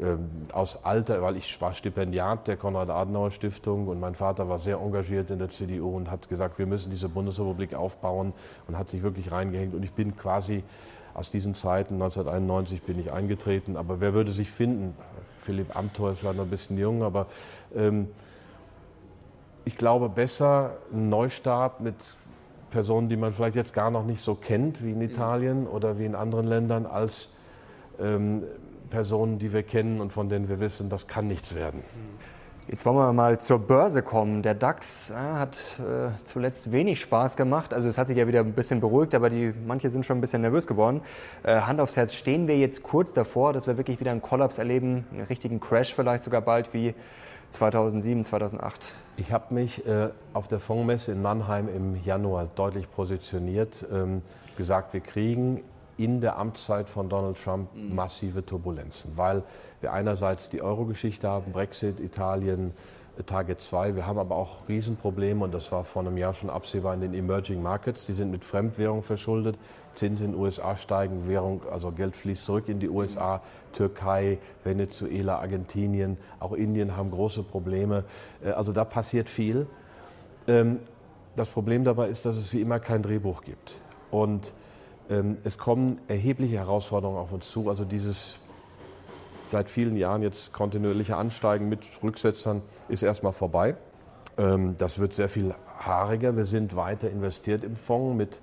ähm, aus Alter, weil ich war Stipendiat der Konrad-Adenauer-Stiftung und mein Vater war sehr engagiert in der CDU und hat gesagt, wir müssen diese Bundesrepublik aufbauen und hat sich wirklich reingehängt und ich bin quasi aus diesen Zeiten, 1991 bin ich eingetreten, aber wer würde sich finden? Philipp Amthor ist vielleicht noch ein bisschen jung, aber ähm, ich glaube, besser ein Neustart mit Personen, die man vielleicht jetzt gar noch nicht so kennt wie in Italien oder wie in anderen Ländern, als ähm, Personen, die wir kennen und von denen wir wissen, das kann nichts werden. Jetzt wollen wir mal zur Börse kommen. Der DAX äh, hat äh, zuletzt wenig Spaß gemacht. Also es hat sich ja wieder ein bisschen beruhigt, aber die, manche sind schon ein bisschen nervös geworden. Äh, Hand aufs Herz, stehen wir jetzt kurz davor, dass wir wirklich wieder einen Kollaps erleben, einen richtigen Crash vielleicht sogar bald wie 2007, 2008? Ich habe mich äh, auf der Fondsmesse in Mannheim im Januar deutlich positioniert, ähm, gesagt, wir kriegen in der Amtszeit von Donald Trump mhm. massive Turbulenzen, weil wir einerseits die Euro-Geschichte haben, Brexit, Italien, Target 2. Wir haben aber auch Riesenprobleme und das war vor einem Jahr schon absehbar in den Emerging Markets. Die sind mit Fremdwährung verschuldet. Zinsen in den USA steigen, Währung, also Geld fließt zurück in die USA, Türkei, Venezuela, Argentinien, auch Indien haben große Probleme. Äh, also da passiert viel. Ähm, das Problem dabei ist, dass es wie immer kein Drehbuch gibt. Und ähm, es kommen erhebliche Herausforderungen auf uns zu. Also dieses seit vielen Jahren jetzt kontinuierliche Ansteigen mit Rücksetzern ist erstmal vorbei. Ähm, das wird sehr viel haariger. Wir sind weiter investiert im Fonds mit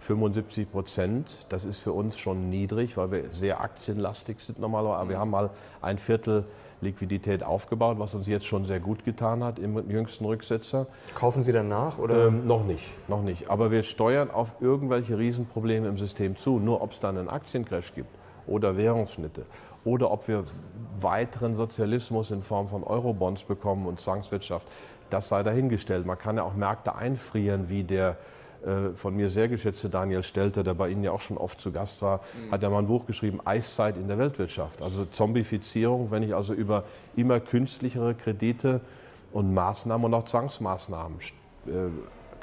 75 Prozent. Das ist für uns schon niedrig, weil wir sehr aktienlastig sind normalerweise. Aber wir haben mal ein Viertel Liquidität aufgebaut, was uns jetzt schon sehr gut getan hat im jüngsten Rücksetzer. Kaufen Sie dann nach? Oder? Ähm, noch nicht, noch nicht. Aber wir steuern auf irgendwelche Riesenprobleme im System zu. Nur ob es dann einen Aktiencrash gibt oder Währungsschnitte oder ob wir weiteren Sozialismus in Form von Eurobonds bekommen und Zwangswirtschaft, das sei dahingestellt. Man kann ja auch Märkte einfrieren, wie der äh, von mir sehr geschätzte Daniel Stelter, der bei Ihnen ja auch schon oft zu Gast war, mhm. hat ja mal ein Buch geschrieben, Eiszeit in der Weltwirtschaft. Also Zombifizierung, wenn ich also über immer künstlichere Kredite und Maßnahmen und auch Zwangsmaßnahmen, äh,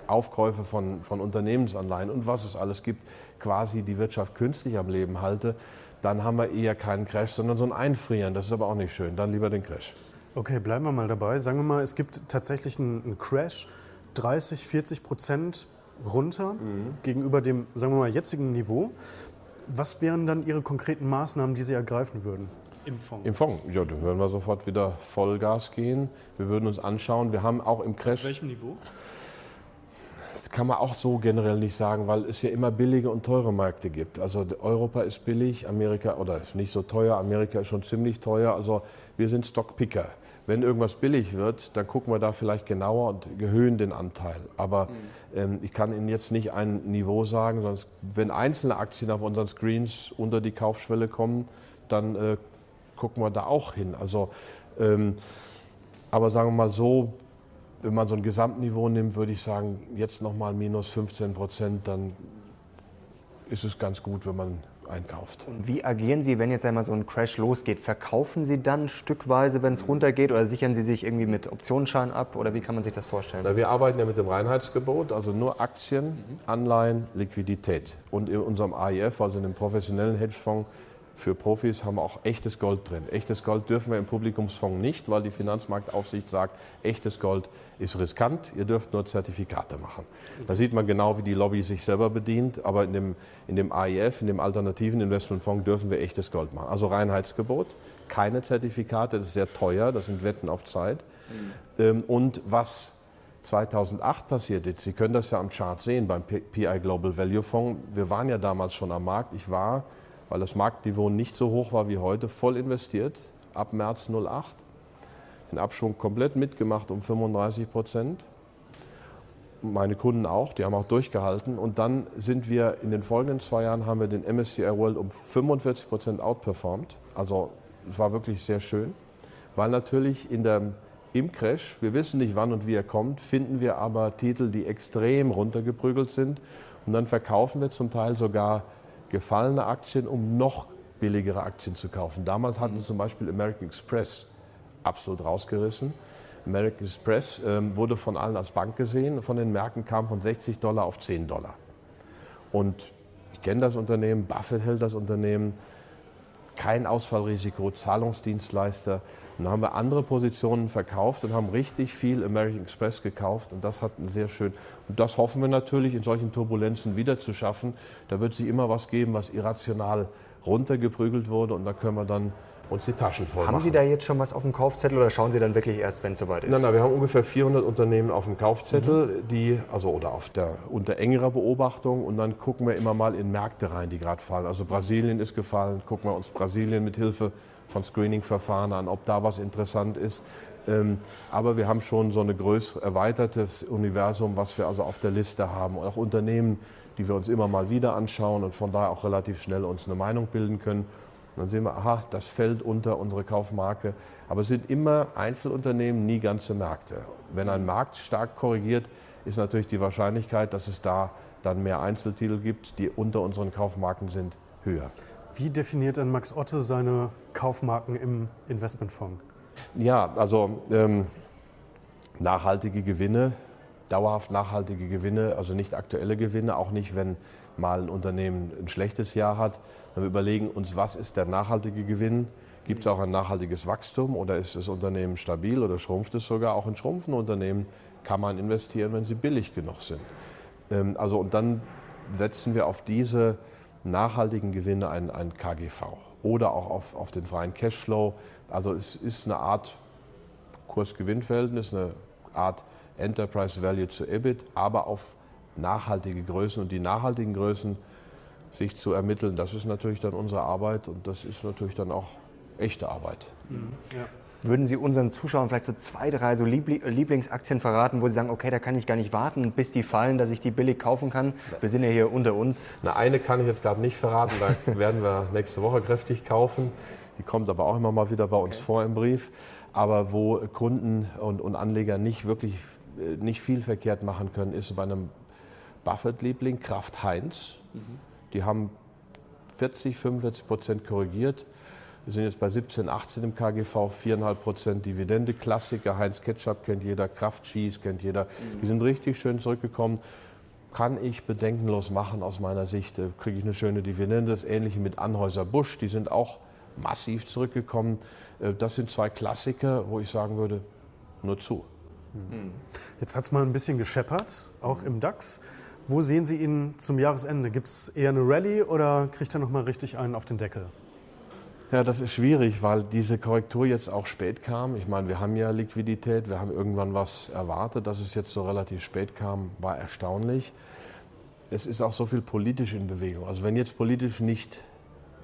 Aufkäufe von, von Unternehmensanleihen und was es alles gibt, quasi die Wirtschaft künstlich am Leben halte, dann haben wir eher keinen Crash, sondern so ein Einfrieren. Das ist aber auch nicht schön. Dann lieber den Crash. Okay, bleiben wir mal dabei. Sagen wir mal, es gibt tatsächlich einen, Crash. 30, 40 Prozent runter mhm. gegenüber dem, sagen wir mal, jetzigen Niveau. Was wären dann Ihre konkreten Maßnahmen, die Sie ergreifen würden? Im Fonds? Im Fonds, ja, dann würden wir sofort wieder Vollgas gehen. Wir würden uns anschauen, wir haben auch im Crash... Auf welchem Niveau? Das kann man auch so generell nicht sagen, weil es ja immer billige und teure Märkte gibt. Also Europa ist billig, Amerika oder ist nicht so teuer, Amerika ist schon ziemlich teuer. Also wir sind Stockpicker. Wenn irgendwas billig wird, dann gucken wir da vielleicht genauer und erhöhen den Anteil. Aber mhm. ähm, ich kann Ihnen jetzt nicht ein Niveau sagen, sonst, wenn einzelne Aktien auf unseren Screens unter die Kaufschwelle kommen, dann äh, gucken wir da auch hin. Also, ähm, aber sagen wir mal so, wenn man so ein Gesamtniveau nimmt, würde ich sagen, jetzt nochmal minus 15 Prozent, dann ist es ganz gut, wenn man einkauft. Und wie agieren Sie, wenn jetzt einmal so ein Crash losgeht? Verkaufen Sie dann stückweise, wenn es runtergeht, oder sichern Sie sich irgendwie mit Optionsschein ab? Oder wie kann man sich das vorstellen? Na, wir arbeiten ja mit dem Reinheitsgebot, also nur Aktien, mhm. Anleihen, Liquidität. Und in unserem AIF, also in dem professionellen Hedgefonds, für Profis haben wir auch echtes Gold drin. Echtes Gold dürfen wir im Publikumsfonds nicht, weil die Finanzmarktaufsicht sagt, echtes Gold ist riskant, ihr dürft nur Zertifikate machen. Da sieht man genau, wie die Lobby sich selber bedient, aber in dem, in dem AIF, in dem alternativen Investmentfonds, dürfen wir echtes Gold machen. Also Reinheitsgebot, keine Zertifikate, das ist sehr teuer, das sind Wetten auf Zeit. Mhm. Und was 2008 passiert ist, Sie können das ja am Chart sehen beim PI Global Value Fonds, wir waren ja damals schon am Markt, ich war weil das Marktniveau nicht so hoch war wie heute, voll investiert ab März 08. Den Abschwung komplett mitgemacht um 35 Prozent. Meine Kunden auch, die haben auch durchgehalten. Und dann sind wir in den folgenden zwei Jahren haben wir den MSCI World um 45 Prozent outperformed. Also es war wirklich sehr schön, weil natürlich in der, im Crash, wir wissen nicht wann und wie er kommt, finden wir aber Titel, die extrem runtergeprügelt sind. Und dann verkaufen wir zum Teil sogar gefallene Aktien, um noch billigere Aktien zu kaufen. Damals hatten zum Beispiel American Express absolut rausgerissen. American Express ähm, wurde von allen als Bank gesehen, von den Märkten kam von 60 Dollar auf 10 Dollar. Und ich kenne das Unternehmen, Buffett hält das Unternehmen, kein Ausfallrisiko, Zahlungsdienstleister. Und dann haben wir andere Positionen verkauft und haben richtig viel American Express gekauft und das hat sehr schön. Und das hoffen wir natürlich in solchen Turbulenzen wieder zu schaffen. Da wird sich immer was geben, was irrational runtergeprügelt wurde und da können wir dann uns die Taschen voll Haben machen. Sie da jetzt schon was auf dem Kaufzettel oder schauen Sie dann wirklich erst, wenn es soweit ist? Nein, nein, wir haben ungefähr 400 Unternehmen auf dem Kaufzettel, mhm. die, also oder auf der, unter engerer Beobachtung und dann gucken wir immer mal in Märkte rein, die gerade fallen. Also Brasilien ist gefallen, gucken wir uns Brasilien mit Hilfe von Screening-Verfahren an, ob da was interessant ist. Ähm, aber wir haben schon so ein größer, erweitertes Universum, was wir also auf der Liste haben. Auch Unternehmen, die wir uns immer mal wieder anschauen und von daher auch relativ schnell uns eine Meinung bilden können. Und dann sehen wir, aha, das fällt unter unsere Kaufmarke. Aber es sind immer Einzelunternehmen, nie ganze Märkte. Wenn ein Markt stark korrigiert, ist natürlich die Wahrscheinlichkeit, dass es da dann mehr Einzeltitel gibt, die unter unseren Kaufmarken sind, höher. Wie definiert denn Max Otte seine Kaufmarken im Investmentfonds? Ja, also ähm, nachhaltige Gewinne, dauerhaft nachhaltige Gewinne, also nicht aktuelle Gewinne, auch nicht, wenn mal ein Unternehmen ein schlechtes Jahr hat. Wir überlegen uns, was ist der nachhaltige Gewinn? Gibt es auch ein nachhaltiges Wachstum oder ist das Unternehmen stabil oder schrumpft es sogar? Auch in schrumpfenden Unternehmen kann man investieren, wenn sie billig genug sind. Ähm, also und dann setzen wir auf diese nachhaltigen Gewinne ein, ein KGV oder auch auf, auf den freien Cashflow. Also es ist eine Art Kurs-Gewinn-Verhältnis, eine Art Enterprise Value zu EBIT, aber auf nachhaltige Größen. Und die nachhaltigen Größen sich zu ermitteln, das ist natürlich dann unsere Arbeit und das ist natürlich dann auch echte Arbeit. Mhm. Ja. Würden Sie unseren Zuschauern vielleicht so zwei, drei so Lieblingsaktien verraten, wo Sie sagen, okay, da kann ich gar nicht warten, bis die fallen, dass ich die billig kaufen kann? Wir sind ja hier unter uns. Na, eine kann ich jetzt gerade nicht verraten, da werden wir nächste Woche kräftig kaufen. Die kommt aber auch immer mal wieder bei uns okay. vor im Brief. Aber wo Kunden und, und Anleger nicht wirklich äh, nicht viel verkehrt machen können, ist bei einem Buffett-Liebling Kraft Heinz. Mhm. Die haben 40, 45 Prozent korrigiert wir sind jetzt bei 17, 18 im KGV, 4,5 Prozent Dividende. Klassiker, Heinz Ketchup kennt jeder, Kraft Cheese kennt jeder. Die sind richtig schön zurückgekommen. Kann ich bedenkenlos machen aus meiner Sicht. Äh, kriege ich eine schöne Dividende. Das Ähnliche mit Anhäuser Busch. Die sind auch massiv zurückgekommen. Äh, das sind zwei Klassiker, wo ich sagen würde, nur zu. Hm. Jetzt hat es mal ein bisschen gescheppert, auch im DAX. Wo sehen Sie ihn zum Jahresende? Gibt es eher eine Rallye oder kriegt er noch mal richtig einen auf den Deckel? Ja, das ist schwierig, weil diese Korrektur jetzt auch spät kam. Ich meine, wir haben ja Liquidität, wir haben irgendwann was erwartet. Dass es jetzt so relativ spät kam, war erstaunlich. Es ist auch so viel politisch in Bewegung. Also wenn jetzt politisch nicht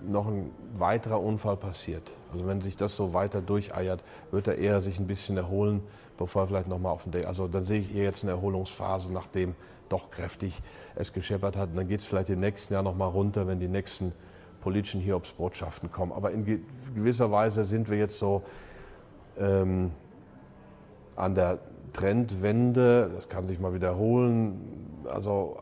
noch ein weiterer Unfall passiert, also wenn sich das so weiter durcheiert, wird er eher sich ein bisschen erholen, bevor er vielleicht nochmal auf den Day. Also dann sehe ich eher jetzt eine Erholungsphase, nachdem doch kräftig es gescheppert hat. Und dann geht es vielleicht im nächsten Jahr nochmal runter, wenn die nächsten politischen Hiobsbotschaften kommen. Aber in gewisser Weise sind wir jetzt so ähm, an der Trendwende, das kann sich mal wiederholen, also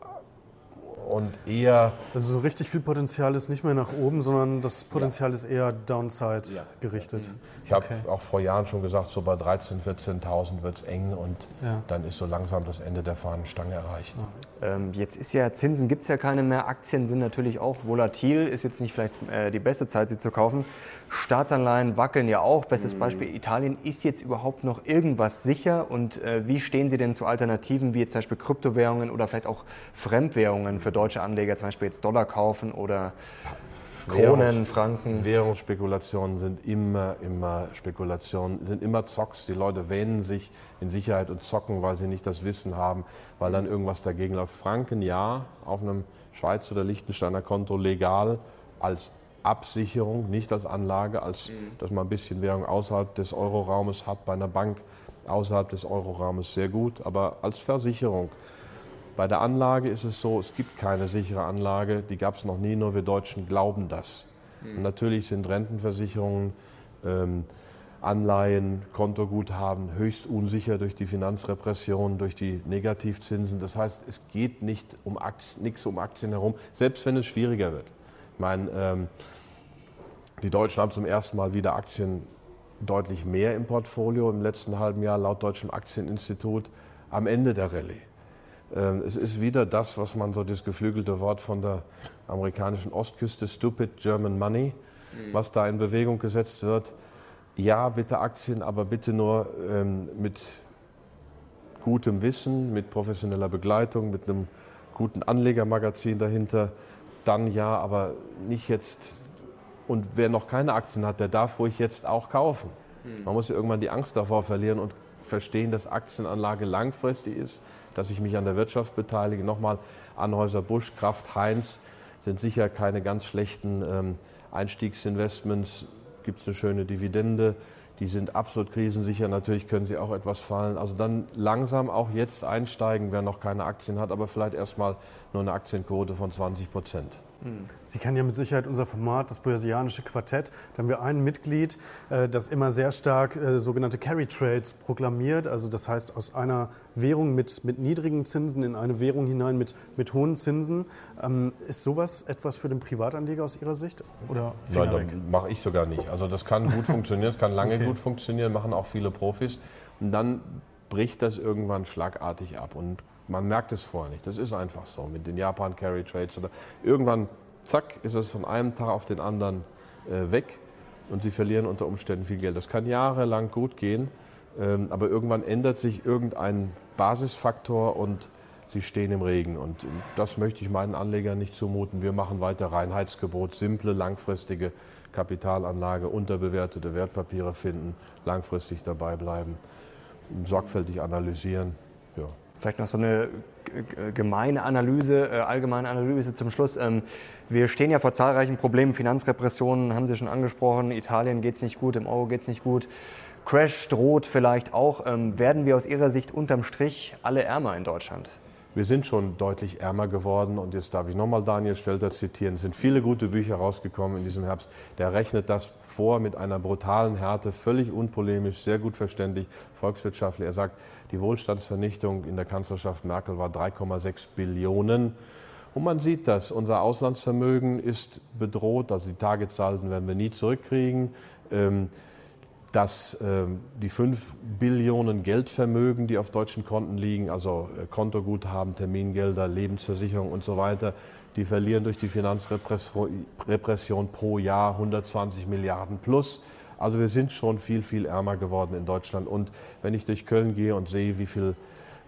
und eher. Also so richtig viel Potenzial ist nicht mehr nach oben, sondern das Potenzial ja. ist eher Downside ja. gerichtet. Mhm. Ich habe okay. auch vor Jahren schon gesagt, so bei 13.000, 14.000 wird es eng und ja. dann ist so langsam das Ende der Fahnenstange erreicht. Ähm, jetzt ist ja Zinsen, gibt es ja keine mehr. Aktien sind natürlich auch volatil, ist jetzt nicht vielleicht äh, die beste Zeit, sie zu kaufen. Staatsanleihen wackeln ja auch. Bestes mhm. Beispiel Italien. Ist jetzt überhaupt noch irgendwas sicher und äh, wie stehen Sie denn zu Alternativen wie jetzt zum Beispiel Kryptowährungen oder vielleicht auch Fremdwährungen für deutsche Anleger zum Beispiel jetzt Dollar kaufen oder Kronen, Franken. Währungsspekulationen sind immer, immer Spekulationen, sind immer Zocks. Die Leute wähnen sich in Sicherheit und zocken, weil sie nicht das Wissen haben, weil dann irgendwas dagegen läuft. Franken ja, auf einem Schweizer oder Liechtensteiner Konto legal als Absicherung, nicht als Anlage, als mhm. dass man ein bisschen Währung außerhalb des Euroraumes hat bei einer Bank außerhalb des Euroraumes sehr gut, aber als Versicherung bei der Anlage ist es so, es gibt keine sichere Anlage, die gab es noch nie, nur wir Deutschen glauben das. Mhm. Und natürlich sind Rentenversicherungen, ähm, Anleihen, Kontoguthaben höchst unsicher durch die Finanzrepression, durch die Negativzinsen. Das heißt, es geht nicht um Aktien, nichts um Aktien herum, selbst wenn es schwieriger wird. Ich meine, ähm, die Deutschen haben zum ersten Mal wieder Aktien deutlich mehr im Portfolio im letzten halben Jahr laut Deutschem Aktieninstitut am Ende der Rallye. Ähm, es ist wieder das, was man so das geflügelte Wort von der amerikanischen Ostküste, stupid German money, mhm. was da in Bewegung gesetzt wird. Ja, bitte Aktien, aber bitte nur ähm, mit gutem Wissen, mit professioneller Begleitung, mit einem guten Anlegermagazin dahinter. Dann ja, aber nicht jetzt. Und wer noch keine Aktien hat, der darf ruhig jetzt auch kaufen. Mhm. Man muss ja irgendwann die Angst davor verlieren und verstehen, dass Aktienanlage langfristig ist dass ich mich an der Wirtschaft beteilige. Nochmal, Anhäuser Busch, Kraft Heinz sind sicher keine ganz schlechten ähm, Einstiegsinvestments. Gibt es eine schöne Dividende. Die sind absolut krisensicher. Natürlich können sie auch etwas fallen. Also dann langsam auch jetzt einsteigen, wer noch keine Aktien hat, aber vielleicht erstmal nur eine Aktienquote von 20 Prozent. Sie kennen ja mit Sicherheit unser Format, das Börsianische Quartett. Da haben wir ein Mitglied, äh, das immer sehr stark äh, sogenannte Carry Trades proklamiert. Also das heißt, aus einer Währung mit, mit niedrigen Zinsen in eine Währung hinein mit, mit hohen Zinsen. Ähm, ist sowas etwas für den Privatanleger aus Ihrer Sicht? Oder Nein, das mache ich sogar nicht. Also das kann gut funktionieren, es kann lange okay. gut funktionieren, machen auch viele Profis. Und dann bricht das irgendwann schlagartig ab. Und man merkt es vorher nicht. Das ist einfach so mit den Japan Carry Trades. Oder irgendwann, zack, ist es von einem Tag auf den anderen äh, weg und sie verlieren unter Umständen viel Geld. Das kann jahrelang gut gehen, ähm, aber irgendwann ändert sich irgendein Basisfaktor und sie stehen im Regen. Und das möchte ich meinen Anlegern nicht zumuten. Wir machen weiter Reinheitsgebot, simple, langfristige Kapitalanlage, unterbewertete Wertpapiere finden, langfristig dabei bleiben, sorgfältig analysieren. Ja. Vielleicht noch so eine gemeine Analyse, äh, allgemeine Analyse zum Schluss. Ähm, wir stehen ja vor zahlreichen Problemen. Finanzrepressionen haben Sie schon angesprochen. Italien geht es nicht gut, im Euro geht es nicht gut. Crash droht vielleicht auch. Ähm, werden wir aus Ihrer Sicht unterm Strich alle ärmer in Deutschland? Wir sind schon deutlich ärmer geworden und jetzt darf ich nochmal Daniel Stelter zitieren. Es sind viele gute Bücher rausgekommen in diesem Herbst. Der rechnet das vor mit einer brutalen Härte, völlig unpolemisch, sehr gut verständlich, volkswirtschaftlich. Er sagt, die Wohlstandsvernichtung in der Kanzlerschaft Merkel war 3,6 Billionen. Und man sieht das, unser Auslandsvermögen ist bedroht, also die Targetsalden werden wir nie zurückkriegen. Ähm, dass äh, die 5 Billionen Geldvermögen, die auf deutschen Konten liegen, also äh, Kontoguthaben, Termingelder, Lebensversicherung und so weiter, die verlieren durch die Finanzrepression pro Jahr 120 Milliarden plus. Also wir sind schon viel, viel ärmer geworden in Deutschland. Und wenn ich durch Köln gehe und sehe, wie viele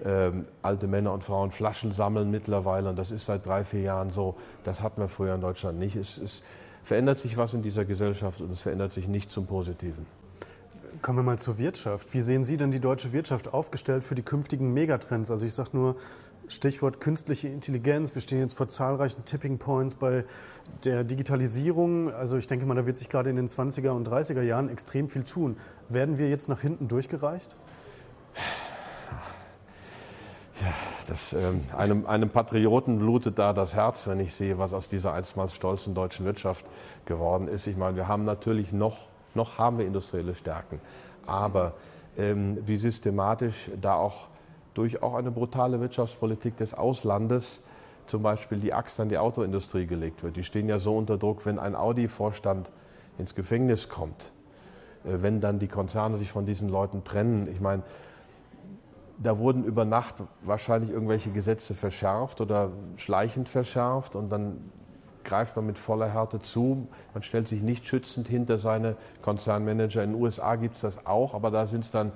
ähm, alte Männer und Frauen Flaschen sammeln mittlerweile, und das ist seit drei, vier Jahren so, das hatten wir früher in Deutschland nicht. Es, es verändert sich was in dieser Gesellschaft und es verändert sich nicht zum Positiven. Kommen wir mal zur Wirtschaft. Wie sehen Sie denn die deutsche Wirtschaft aufgestellt für die künftigen Megatrends? Also ich sage nur Stichwort künstliche Intelligenz. Wir stehen jetzt vor zahlreichen Tipping Points bei der Digitalisierung. Also ich denke mal, da wird sich gerade in den 20er und 30er Jahren extrem viel tun. Werden wir jetzt nach hinten durchgereicht? Ja, das, ähm, einem, einem Patrioten blutet da das Herz, wenn ich sehe, was aus dieser einstmals stolzen deutschen Wirtschaft geworden ist. Ich meine, wir haben natürlich noch noch haben wir industrielle Stärken. Aber ähm, wie systematisch da auch durch auch eine brutale Wirtschaftspolitik des Auslandes zum Beispiel die Axt an die Autoindustrie gelegt wird. Die stehen ja so unter Druck, wenn ein Audi-Vorstand ins Gefängnis kommt, äh, wenn dann die Konzerne sich von diesen Leuten trennen. Ich meine, da wurden über Nacht wahrscheinlich irgendwelche Gesetze verschärft oder schleichend verschärft und dann greift man mit voller Härte zu. Man stellt sich nicht schützend hinter seine Konzernmanager. In den USA gibt es das auch, aber da sind es dann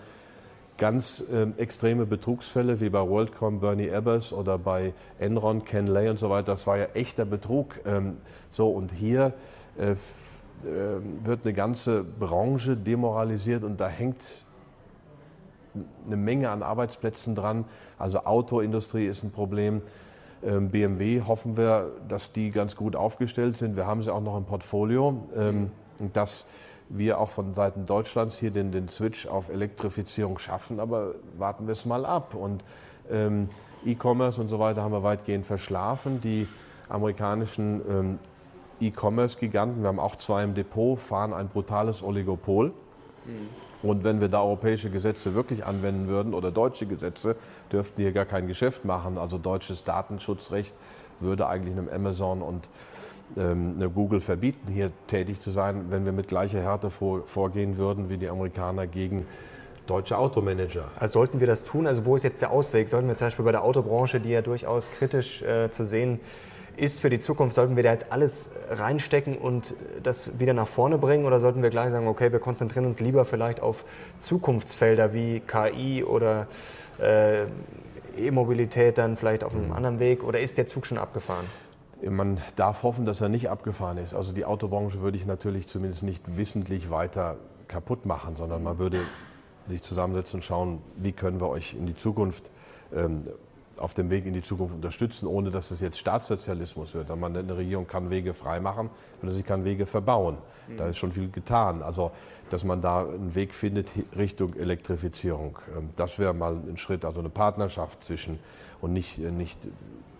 ganz äh, extreme Betrugsfälle wie bei WorldCom Bernie Ebbers oder bei Enron Ken Lay und so weiter. Das war ja echter Betrug. Ähm, so und hier äh, äh, wird eine ganze Branche demoralisiert und da hängt eine Menge an Arbeitsplätzen dran. Also Autoindustrie ist ein Problem. Ähm, BMW hoffen wir, dass die ganz gut aufgestellt sind. Wir haben sie auch noch im Portfolio, ähm, dass wir auch von Seiten Deutschlands hier den, den Switch auf Elektrifizierung schaffen, aber warten wir es mal ab. Und ähm, E-Commerce und so weiter haben wir weitgehend verschlafen. Die amerikanischen ähm, E-Commerce-Giganten, wir haben auch zwei im Depot, fahren ein brutales Oligopol. Mhm. Und wenn wir da europäische Gesetze wirklich anwenden würden oder deutsche Gesetze, dürften hier gar kein Geschäft machen. Also deutsches Datenschutzrecht würde eigentlich einem Amazon und ähm, eine Google verbieten, hier tätig zu sein, wenn wir mit gleicher Härte vor, vorgehen würden wie die Amerikaner gegen deutsche Automanager. Also sollten wir das tun? Also wo ist jetzt der Ausweg? Sollten wir zum Beispiel bei der Autobranche, die ja durchaus kritisch äh, zu sehen ist für die Zukunft, sollten wir da jetzt alles reinstecken und das wieder nach vorne bringen oder sollten wir gleich sagen, okay, wir konzentrieren uns lieber vielleicht auf Zukunftsfelder wie KI oder äh, E-Mobilität dann vielleicht auf einem mhm. anderen Weg oder ist der Zug schon abgefahren? Man darf hoffen, dass er nicht abgefahren ist. Also die Autobranche würde ich natürlich zumindest nicht wissentlich weiter kaputt machen, sondern man würde sich zusammensetzen und schauen, wie können wir euch in die Zukunft ähm, auf dem Weg in die Zukunft unterstützen, ohne dass es jetzt Staatssozialismus wird. Man, eine Regierung kann Wege freimachen oder sie kann Wege verbauen. Da ist schon viel getan. Also, dass man da einen Weg findet Richtung Elektrifizierung. Ähm, das wäre mal ein Schritt, also eine Partnerschaft zwischen und nicht, äh, nicht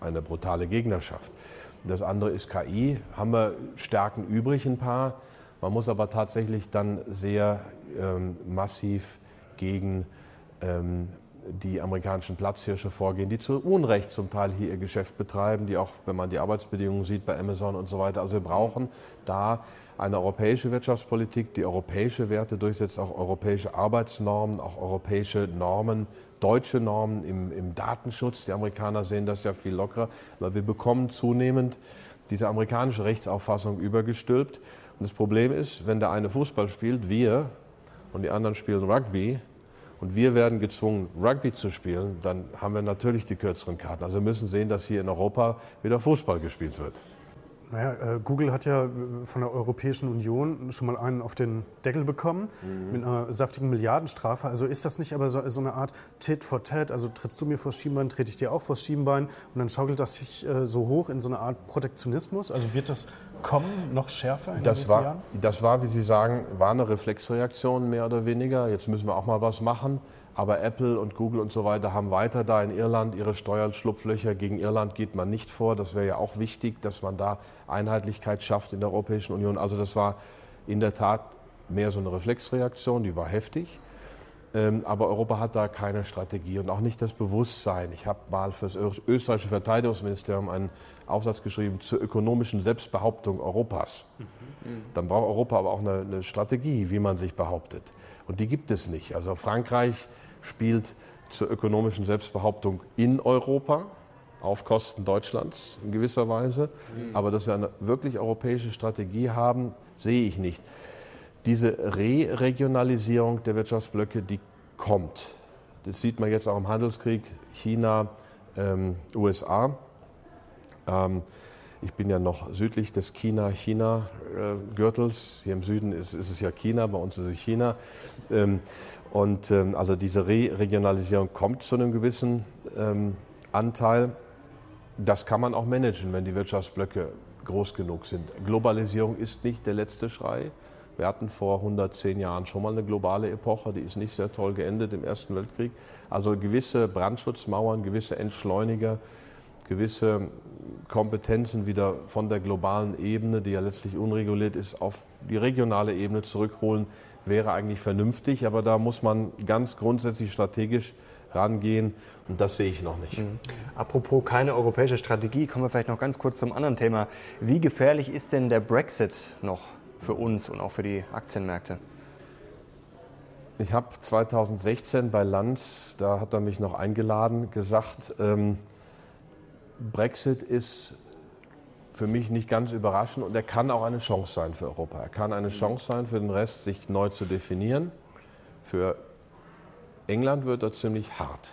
eine brutale Gegnerschaft. Das andere ist KI. Haben wir Stärken übrig, ein paar. Man muss aber tatsächlich dann sehr ähm, massiv gegen ähm, die amerikanischen Platzhirsche vorgehen, die zu Unrecht zum Teil hier ihr Geschäft betreiben, die auch, wenn man die Arbeitsbedingungen sieht bei Amazon und so weiter. Also wir brauchen da eine europäische Wirtschaftspolitik, die europäische Werte durchsetzt, auch europäische Arbeitsnormen, auch europäische Normen, deutsche Normen im, im Datenschutz. Die Amerikaner sehen das ja viel lockerer, weil wir bekommen zunehmend diese amerikanische Rechtsauffassung übergestülpt. Und das Problem ist, wenn der eine Fußball spielt, wir, und die anderen spielen Rugby, und wir werden gezwungen, Rugby zu spielen, dann haben wir natürlich die kürzeren Karten. Also wir müssen sehen, dass hier in Europa wieder Fußball gespielt wird. Naja, äh, Google hat ja äh, von der Europäischen Union schon mal einen auf den Deckel bekommen mhm. mit einer saftigen Milliardenstrafe. Also ist das nicht aber so, so, eine Art Tit for Tat? Also trittst du mir vor Schienbein, trete ich dir auch vor Schienbein und dann schaukelt das sich äh, so hoch in so eine Art Protektionismus? Also wird das kommen, noch schärfer in das den war, Jahren? Das war, wie Sie sagen, war eine Reflexreaktion mehr oder weniger. Jetzt müssen wir auch mal was machen. Aber Apple und Google und so weiter haben weiter da in Irland ihre Steuerschlupflöcher. Gegen Irland geht man nicht vor. Das wäre ja auch wichtig, dass man da Einheitlichkeit schafft in der Europäischen Union. Also das war in der Tat mehr so eine Reflexreaktion, die war heftig. Ähm, aber Europa hat da keine Strategie und auch nicht das Bewusstsein. Ich habe mal für das österreichische Verteidigungsministerium einen Aufsatz geschrieben zur ökonomischen Selbstbehauptung Europas. Mhm. Dann braucht Europa aber auch eine, eine Strategie, wie man sich behauptet. Und die gibt es nicht. Also Frankreich spielt zur ökonomischen Selbstbehauptung in Europa auf Kosten Deutschlands in gewisser Weise. Mhm. Aber dass wir eine wirklich europäische Strategie haben, sehe ich nicht. Diese Re-Regionalisierung der Wirtschaftsblöcke, die kommt. Das sieht man jetzt auch im Handelskrieg China, ähm, USA. Ähm, ich bin ja noch südlich des China-China-Gürtels. Hier im Süden ist, ist, es ja China, bei uns ist es China. Ähm, und ähm, also diese Re-Regionalisierung kommt zu einem gewissen ähm, Anteil. Das kann man auch managen, wenn die Wirtschaftsblöcke groß genug sind. Globalisierung ist nicht der letzte Schrei. Wir hatten vor 110 Jahren schon mal eine globale Epoche, die ist nicht sehr toll geendet im Ersten Weltkrieg. Also gewisse Brandschutzmauern, gewisse Entschleuniger, gewisse Kompetenzen wieder von der globalen Ebene, die ja letztlich unreguliert ist, auf die regionale Ebene zurückholen, wäre eigentlich vernünftig. Aber da muss man ganz grundsätzlich strategisch rangehen und das sehe ich noch nicht. Mhm. Apropos keine europäische Strategie, kommen wir vielleicht noch ganz kurz zum anderen Thema. Wie gefährlich ist denn der Brexit noch für uns und auch für die Aktienmärkte? Ich habe 2016 bei Lanz, da hat er mich noch eingeladen, gesagt, ähm, Brexit ist für mich nicht ganz überraschend und er kann auch eine Chance sein für Europa. Er kann eine Chance sein für den Rest, sich neu zu definieren. Für England wird er ziemlich hart,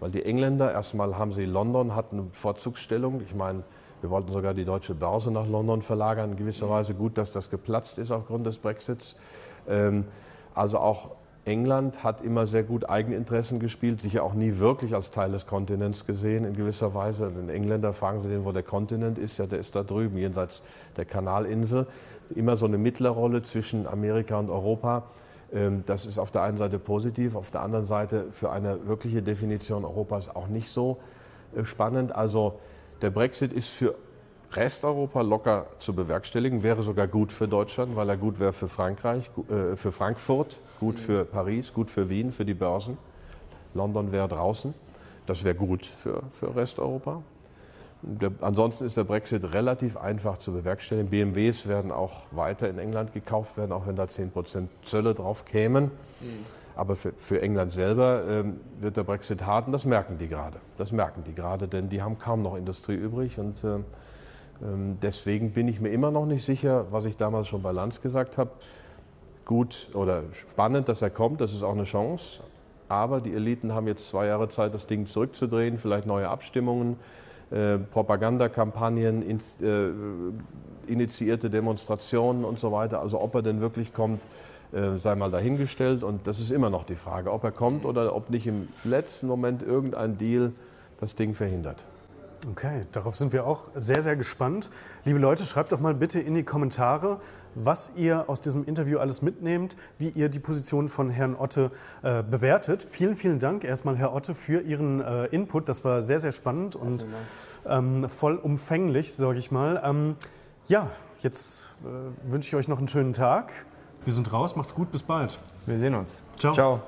weil die Engländer erstmal haben sie London hat eine Vorzugsstellung. Ich meine, wir wollten sogar die deutsche Börse nach London verlagern. In gewisser Weise gut, dass das geplatzt ist aufgrund des Brexits. Ähm, also auch England hat immer sehr gut Eigeninteressen gespielt, sich ja auch nie wirklich als Teil des Kontinents gesehen in gewisser Weise. Den Engländer fragen Sie den, wo der Kontinent ist, ja, der ist da drüben, jenseits der Kanalinsel. Immer so eine Mittlerrolle zwischen Amerika und Europa. Ähm, das ist auf der einen Seite positiv, auf der anderen Seite für eine wirkliche Definition Europas auch nicht so äh, spannend. Also der Brexit ist für Resteuropa locker zu bewerkstelligen, wäre sogar gut für Deutschland, weil er gut wäre für Frankreich, äh, für Frankfurt, gut mhm. für Paris, gut für Wien, für die Börsen. London wäre draußen. Das wäre gut für, für Resteuropa. Der, ansonsten ist der Brexit relativ einfach zu bewerkstelligen. BMWs werden auch weiter in England gekauft werden, auch wenn da 10% Zölle drauf kämen. Mhm. Aber für, für England selber ähm, wird der Brexit hart und das merken die gerade. Das merken die gerade, denn die haben kaum noch Industrie übrig. Und äh, deswegen bin ich mir immer noch nicht sicher, was ich damals schon bei Lanz gesagt habe. Gut oder spannend, dass er kommt, das ist auch eine Chance. Aber die Eliten haben jetzt zwei Jahre Zeit, das Ding zurückzudrehen, vielleicht neue Abstimmungen, äh, Propagandakampagnen, in, äh, initiierte Demonstrationen und so weiter. Also ob er denn wirklich kommt, äh, sei mal dahingestellt. Und das ist immer noch die Frage, ob er kommt oder ob nicht im letzten Moment irgendein Deal das Ding verhindert. Okay, darauf sind wir auch sehr, sehr gespannt. Liebe Leute, schreibt doch mal bitte in die Kommentare, was ihr aus diesem Interview alles mitnehmt, wie ihr die Position von Herrn Otte äh, bewertet. Vielen, vielen Dank erstmal, Herr Otte, für Ihren äh, Input. Das war sehr, sehr spannend und ähm, vollumfänglich, sage ich mal. Ähm, ja, jetzt äh, wünsche ich euch noch einen schönen Tag. Wir sind raus, macht's gut, bis bald. Wir sehen uns. Ciao. Ciao.